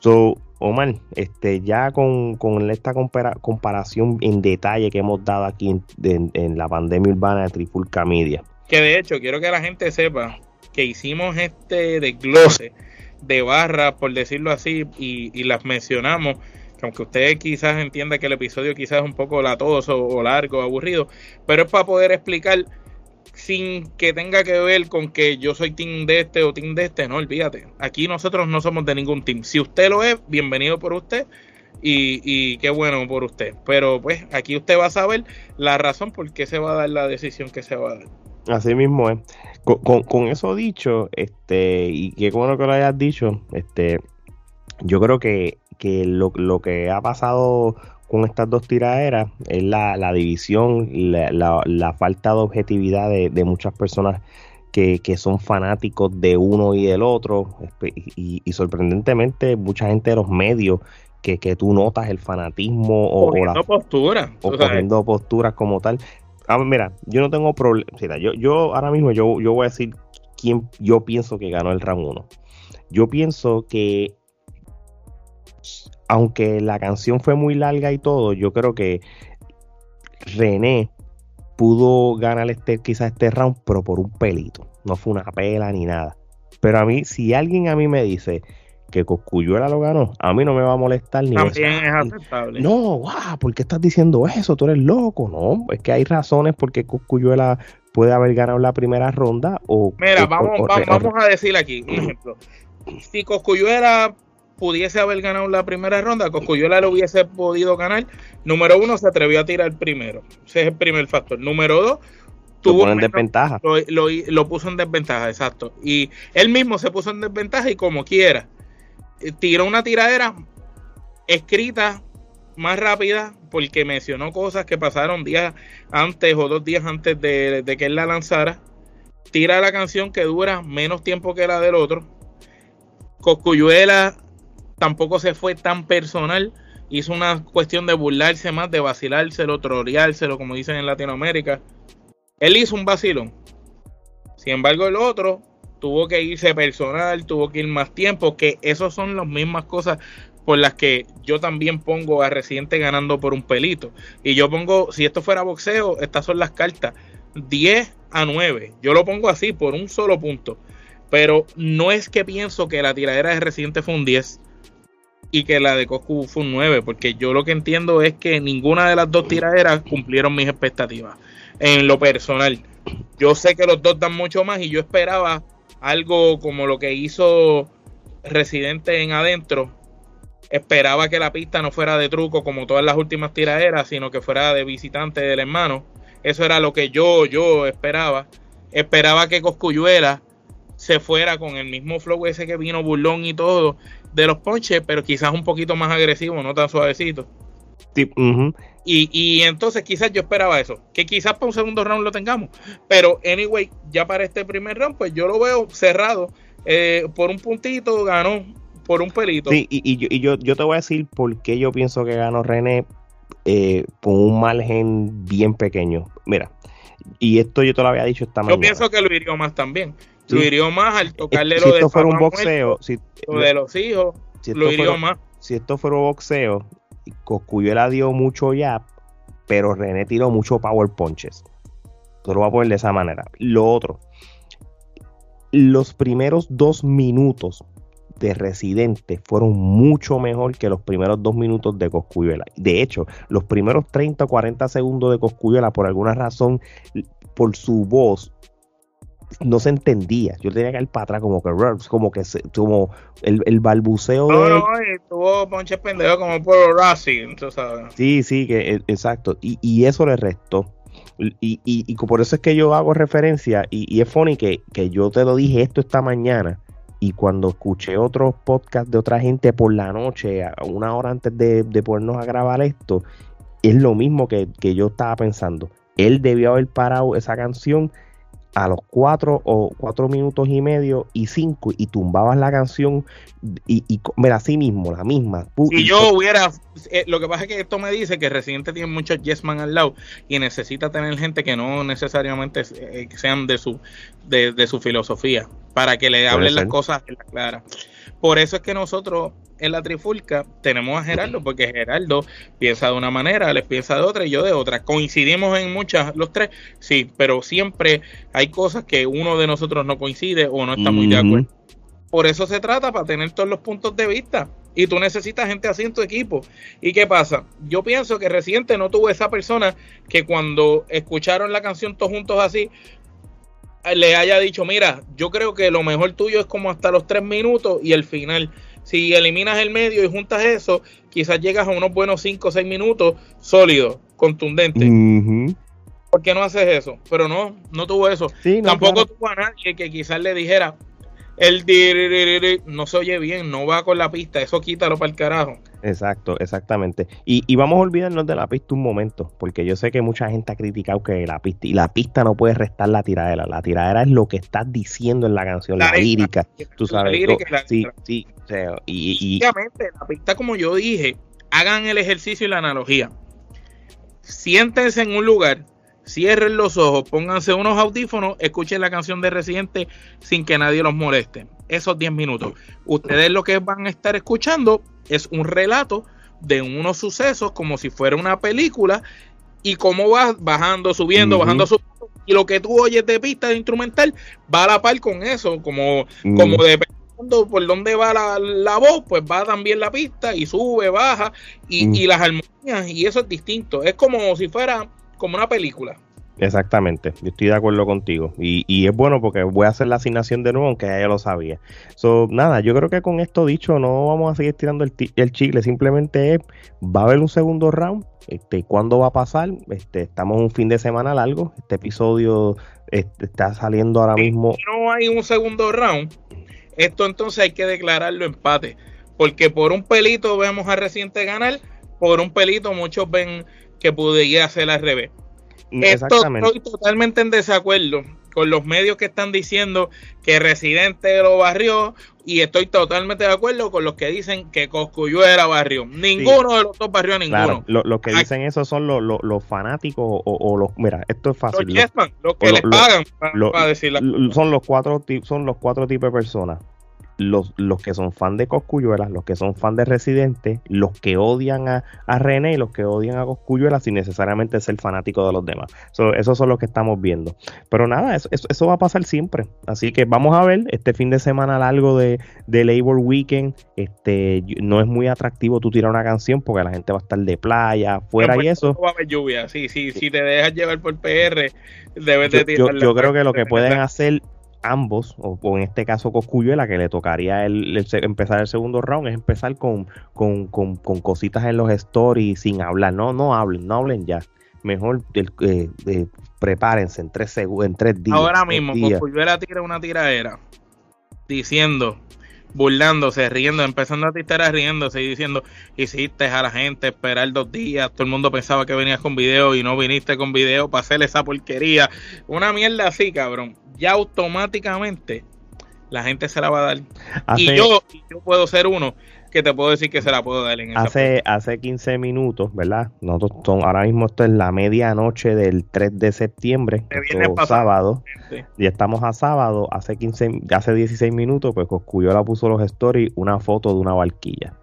So, Omar, este, ya con, con esta compara- comparación en detalle que hemos dado aquí en, en- en la pandemia urbana de Trifulca Media. Que de hecho, quiero que la gente sepa que hicimos este desglose de barras, por decirlo así, y, las mencionamos. Que aunque usted quizás entienda que el episodio quizás es un poco latoso o largo, aburrido, pero es para poder explicar sin que tenga que ver con que yo soy team de este o team de este, no, olvídate. Aquí nosotros no somos de ningún team. Si usted lo es, bienvenido por usted y, y qué bueno por usted. Pero pues aquí usted va a saber la razón por qué se va a dar la decisión que se va a dar. Así mismo es. Con, con- con eso dicho, este, y qué bueno que lo hayas dicho, este, yo creo que, que lo, lo que ha pasado con estas dos tiraderas es la, la división, la, la- la falta de objetividad de, de muchas personas que, que son fanáticos de uno y del otro, y, y sorprendentemente mucha gente de los medios que, que tú notas el fanatismo o, o la postura. o cogiendo posturas como tal. Ah, mira, yo no tengo problema. Yo, yo ahora mismo yo, yo voy a decir quién yo pienso que ganó el round 1. Yo pienso que aunque la canción fue muy larga y todo, yo creo que René pudo ganar este, quizás este round, pero por un pelito. No fue una pela ni nada. Pero a mí, si alguien a mí me dice que Coscuyuela lo ganó, a mí no me va a molestar ni También es aceptable. No, guau, ¿por qué estás diciendo eso? Tú eres loco, ¿no? Es que hay razones por qué Coscuyuela puede haber ganado la primera ronda o... Mira, o- vamos, o- va- o- vamos a decir aquí un ejemplo. Si Coscuyuela pudiese haber ganado la primera ronda, Coscuyuela lo hubiese podido ganar. Número uno, se atrevió a tirar primero. Ese es el primer factor. Número dos, lo tuvo menos- desventaja. lo, lo- lo puso en desventaja, exacto. Y él mismo se puso en desventaja y como quiera, tiró una tiradera escrita más rápida porque mencionó cosas que pasaron días antes o dos días antes de, que él la lanzara. Tira la canción que dura menos tiempo que la del otro. Coscuyuela tampoco se fue tan personal. Hizo una cuestión de burlarse más, de vacilárselo, troleárselo, como dicen en Latinoamérica. Él hizo un vacilón. Sin embargo, el otro tuvo que irse personal, tuvo que ir más tiempo, que esas son las mismas cosas por las que yo también pongo a Residente ganando por un pelito. Y yo pongo, si esto fuera boxeo, estas son las cartas. 10 a 9. Yo lo pongo así por un solo punto. Pero no es que pienso que la tiradera de Residente fue un 10 y que la de Coscu fue un 9, porque yo lo que entiendo es que ninguna de las dos tiraderas cumplieron mis expectativas en lo personal. Yo sé que los dos dan mucho más y yo esperaba algo como lo que hizo Residente en adentro. Esperaba que la pista no fuera de truco como todas las últimas tiraderas, sino que fuera de visitante del hermano. Eso era lo que yo, yo esperaba. Esperaba que Coscuyuela se fuera con el mismo flow ese que vino burlón y todo de los ponches, pero quizás un poquito más agresivo, no tan suavecito. Sí. Y, y entonces quizás yo esperaba eso, que quizás para un segundo round lo tengamos. Pero anyway, ya para este primer round, pues yo lo veo cerrado. Eh, por un puntito ganó, por un pelito. Sí, y, y yo, y yo, yo te voy a decir por qué yo pienso que ganó René eh, con un margen bien pequeño. Mira, y esto yo te lo había dicho esta yo mañana. pienso que lo hirió más también. Sí. Lo hirió más al tocarle si lo de esto fuera un boxeo, si, lo de los hijos, si lo hirió fuera, más. si esto fuera boxeo, Coscuyuela dio mucho jab, pero René tiró mucho power punches. Te lo voy a poner de esa manera. Lo otro, los primeros dos minutos de Residente fueron mucho mejor que los primeros dos minutos de Coscuyuela. De hecho, los primeros 30 o 40 segundos de Coscuyuela, por alguna razón, por su voz, no se entendía. Yo tenía que ir para atrás como que como que se- como el, el balbuceo No, de no, y tuvo ponches pendejo como por Racing, tú sabes. Sí, sí, que e- exacto. Y, y eso le restó. Y, y, y por eso es que yo hago referencia, y, y es funny que, que yo te lo dije esto esta mañana, y cuando escuché otros podcasts de otra gente por la noche, a una hora antes de, de ponernos a grabar esto, es lo mismo que, que yo estaba pensando. Él debió haber parado esa canción a los cuatro o cuatro minutos y medio y cinco y tumbabas la canción y, y mira así mismo la misma Si y yo hubiera, eh, lo que pasa es que esto me dice que Residente tiene muchos yes man al lado y necesita tener gente que no necesariamente eh, sean de su de, de su filosofía para que le hablen las cosas en la clara. Por eso es que nosotros en la trifulca tenemos a Gerardo, porque Gerardo piensa de una manera, Alex piensa de otra y yo de otra. Coincidimos en muchas, los tres, sí, pero siempre hay cosas que uno de nosotros no coincide o no está muy de acuerdo. Por eso se trata, para tener todos los puntos de vista. Y tú necesitas gente así en tu equipo. ¿Y qué pasa? Yo pienso que Residente no tuvo esa persona que cuando escucharon la canción todos juntos así, le haya dicho, mira, yo creo que lo mejor tuyo es como hasta los tres minutos y el final. Si eliminas el medio y juntas eso, quizás llegas a unos buenos cinco o seis minutos sólidos, contundentes. Ujú. ¿Por qué no haces eso? Pero no, no tuvo eso. Sí, no, Tampoco claro. tuvo a nadie que quizás le dijera, el no se oye bien, no va con la pista, eso quítalo para el carajo. Exacto, exactamente. Y, y vamos a olvidarnos de la pista un momento, porque yo sé que mucha gente ha criticado que la pista, y la pista no puede restar la tiradera. La tiradera es lo que estás diciendo en la canción, la, La lírica. Tú sabes. lírica la sí, sí. o sea, y, y- Obviamente, la pista, como yo dije, hagan el ejercicio y la analogía. Siéntense en un lugar cierren los ojos, pónganse unos audífonos, escuchen la canción de Residente sin que nadie los moleste. Esos 10 minutos. Ustedes lo que van a estar escuchando es un relato de unos sucesos como si fuera una película y cómo va bajando, subiendo, bajando, subiendo. Y lo que tú oyes de pista de instrumental va a la par con eso, como, como dependiendo por dónde va la, voz, pues va también la pista y sube, baja y, y las armonías y eso es distinto. Es como si fuera como una película. Exactamente, yo estoy de acuerdo contigo. Y, y, es bueno porque voy a hacer la asignación de nuevo, aunque ya lo sabía. So, nada, yo creo que con esto dicho, no vamos a seguir tirando el, el chicle. Simplemente es, va a haber un segundo round. Este, ¿Cuándo va a pasar? Este, estamos un fin de semana largo. Este episodio este, está saliendo ahora mismo. Si no hay un segundo round, esto entonces hay que declararlo empate. Porque por un pelito vemos a reciente ganar, por un pelito muchos ven que podría hacer al revés. Esto estoy totalmente en desacuerdo con los medios que están diciendo que Residente lo barrió y estoy totalmente de acuerdo con los que dicen que Coscuyuela barrió. Ninguno de los dos barrió a ninguno. Los que dicen eso son los, fanáticos o, los... Mira, esto es fácil. Los, que les pagan para, decir Son los, cuatro, son los cuatro tipos de personas los, los que son fan de Coscuyuela, los que son fan de Residente, los que odian a, René y los que odian a Coscuyuela sin necesariamente ser fanático de los demás. esos son los que estamos viendo. Pero nada, eso, eso, va a pasar siempre. Así que vamos a ver este fin de semana largo de, de Labor Weekend. Este, no es muy atractivo tú tirar una canción porque la gente va a estar de playa, afuera y eso. va a haber lluvia. Sí, sí, si te dejas llevar por PR, debes de tirar. Yo, yo creo que lo que pueden hacer ambos, o, en este caso Coscuyuela, que le tocaría el, empezar el segundo round, es empezar con, con, cositas en los stories sin hablar. No, no hablen, no hablen ya. Mejor eh, prepárense en tres, en tres días. Ahora mismo, Coscuyuela tira una tiradera diciendo, burlándose, riendo, empezando a tirar riéndose y diciendo, hiciste a la gente esperar dos días, todo el mundo pensaba que venías con video y no viniste con video para hacer esa porquería. Una mierda así, cabrón ya automáticamente la gente se la va a dar. y yo, yo puedo ser uno que te puedo decir que se la puedo dar en hace, hace 15 minutos, ¿verdad? Nosotros son, ahora mismo esto es la medianoche del 3 de septiembre, sábado. Y estamos a sábado, hace 15, hace 16 minutos, pues la puso los stories una foto de una barquilla.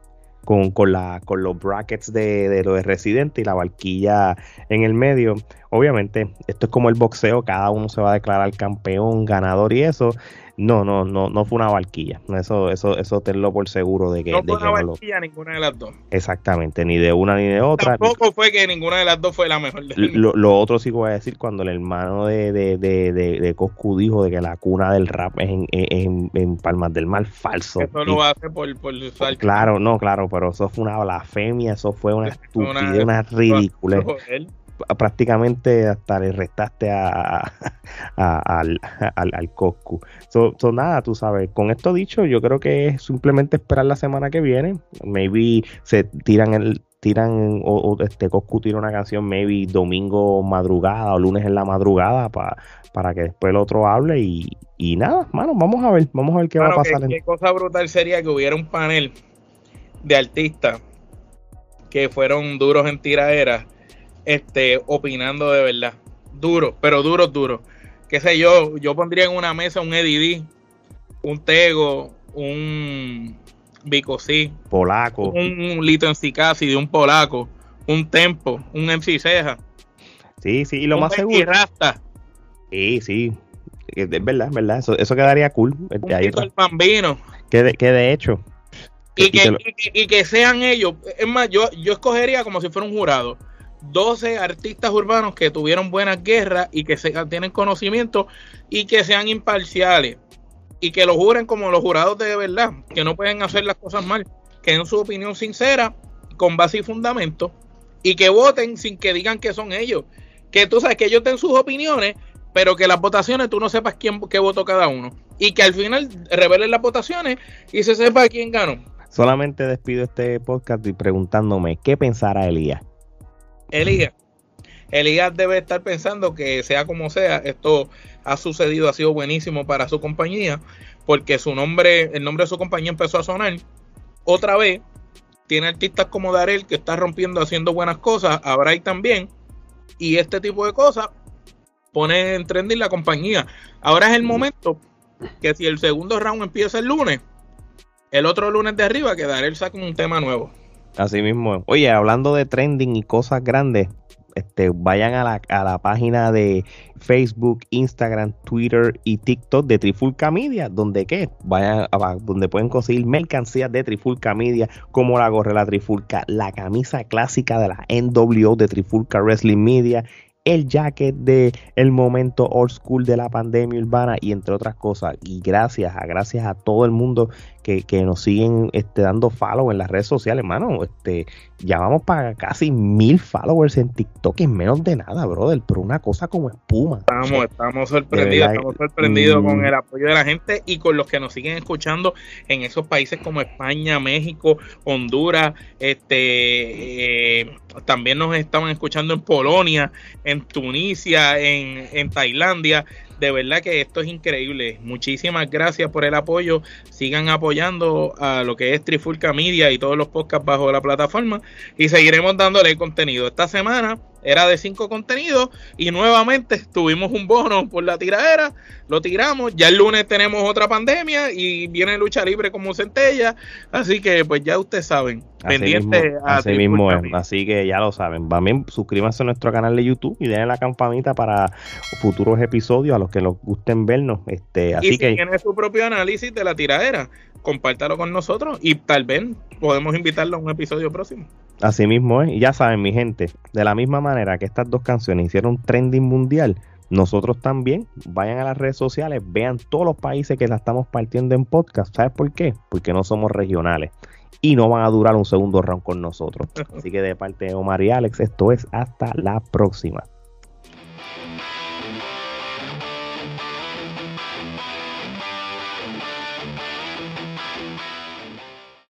Con, con, la, con los brackets de, de lo de Residente y la barquilla en el medio. Obviamente, esto es como el boxeo, cada uno se va a declarar campeón, ganador y eso. No, no, no, no fue una barquilla. Eso, eso, eso tenlo por seguro de que. No fue una barquilla ninguna de las dos. Exactamente, ni de una ni de otra. Tampoco fue que ninguna de las dos fue la mejor. lo, lo, otro sí que voy a decir cuando el hermano de, de, de, de, Coscu dijo de que la cuna del rap es en, en, en Palmas del Mar, falso. Eso lo hace por, por Claro, no, claro, pero eso fue una blasfemia, eso fue una estupidez, una, ridícula prácticamente hasta le restaste a, al, al, Coscu. So, nada, tú sabes, con esto dicho, yo creo que es simplemente esperar la semana que viene. Maybe se tiran el tiran o, este Coscu tira una canción maybe domingo madrugada o lunes en la madrugada para para que después el otro hable y, nada, mano, vamos a ver, vamos a ver qué va a pasar. Qué, cosa brutal sería que hubiera un panel de artistas que fueron duros en tiraderas este, opinando de verdad. Duro, pero duro, duro. Qué sé yo, yo pondría en una mesa un Eddie un Tego, un Bicosí, polaco, un, Lito en de un polaco, un Tempo, un MC Ceja. Sí, sí, y lo más seguro. Rasta. Sí, sí. Es verdad, es verdad. Eso, eso quedaría cool. Un Ahí el bambino. Que de, que de hecho. Y que, y, que, sean ellos. Es más, yo, yo escogería como si fuera un jurado. 12 artistas urbanos que tuvieron buenas guerras y que se, tienen conocimiento y que sean imparciales y que lo juren como los jurados de verdad, que no pueden hacer las cosas mal, que den su opinión sincera, con base y fundamento, y que voten sin que digan que son ellos. Que tú sabes que ellos den sus opiniones, pero que las votaciones tú no sepas quién qué votó cada uno. Y que al final revelen las votaciones y se sepa quién ganó. Solamente despido este podcast y preguntándome qué pensará Elías. Elías. Elías debe estar pensando que sea como sea, esto ha sucedido, ha sido buenísimo para su compañía, porque su nombre, el nombre de su compañía empezó a sonar otra vez. Tiene artistas como Darel que está rompiendo, haciendo buenas cosas, a también, y este tipo de cosas pone en trending la compañía. Ahora es el momento que si el segundo round empieza el lunes, el otro lunes de arriba quedará el saco un tema nuevo. Así mismo. Oye, hablando de trending y cosas grandes, este, vayan a la, a la página de Facebook, Instagram, Twitter y TikTok de Trifulca Media, donde qué, vayan a, donde pueden conseguir mercancías de Trifulca Media, como la gorra la Trifulca, la camisa clásica de la NWO de Trifulca Wrestling Media el jacket de el momento old school de la pandemia urbana y entre otras cosas. Y gracias a gracias a todo el mundo que, nos siguen este, dando follow en las redes sociales, hermano. Este, ya vamos para casi mil followers en TikTok en menos de nada, brother. Pero una cosa como espuma. Estamos, estamos sorprendidos, estamos sorprendidos con mm. el apoyo de la gente y con los que nos siguen escuchando en esos países como España, México, Honduras, este eh, también nos estaban escuchando en Polonia, en Tunisia, en, en Tailandia de verdad que esto es increíble. Muchísimas gracias por el apoyo. Sigan apoyando a lo que es Trifulca Media y todos los podcasts bajo la plataforma. Y seguiremos dándole contenido. Esta semana era de cinco contenidos y nuevamente tuvimos un bono por la tiradera, lo tiramos, ya el lunes tenemos otra pandemia y viene lucha libre como centella, así que pues ya ustedes saben, pendiente así mismo es, así que ya lo saben, también suscríbanse a nuestro canal de YouTube y denle la campanita para futuros episodios a los que les gusten vernos, este, así y si tiene su propio análisis de la tiradera, compártalo con nosotros y tal vez podemos invitarlo a un episodio próximo. Así mismo es, y ya saben mi gente, de la misma manera que estas dos canciones hicieron trending mundial, nosotros también vayan a las redes sociales, vean todos los países que la estamos partiendo en podcast. ¿Sabes por qué? Porque no somos regionales y no van a durar un segundo round con nosotros. Así que de parte de Omar y Alex, esto es hasta la próxima.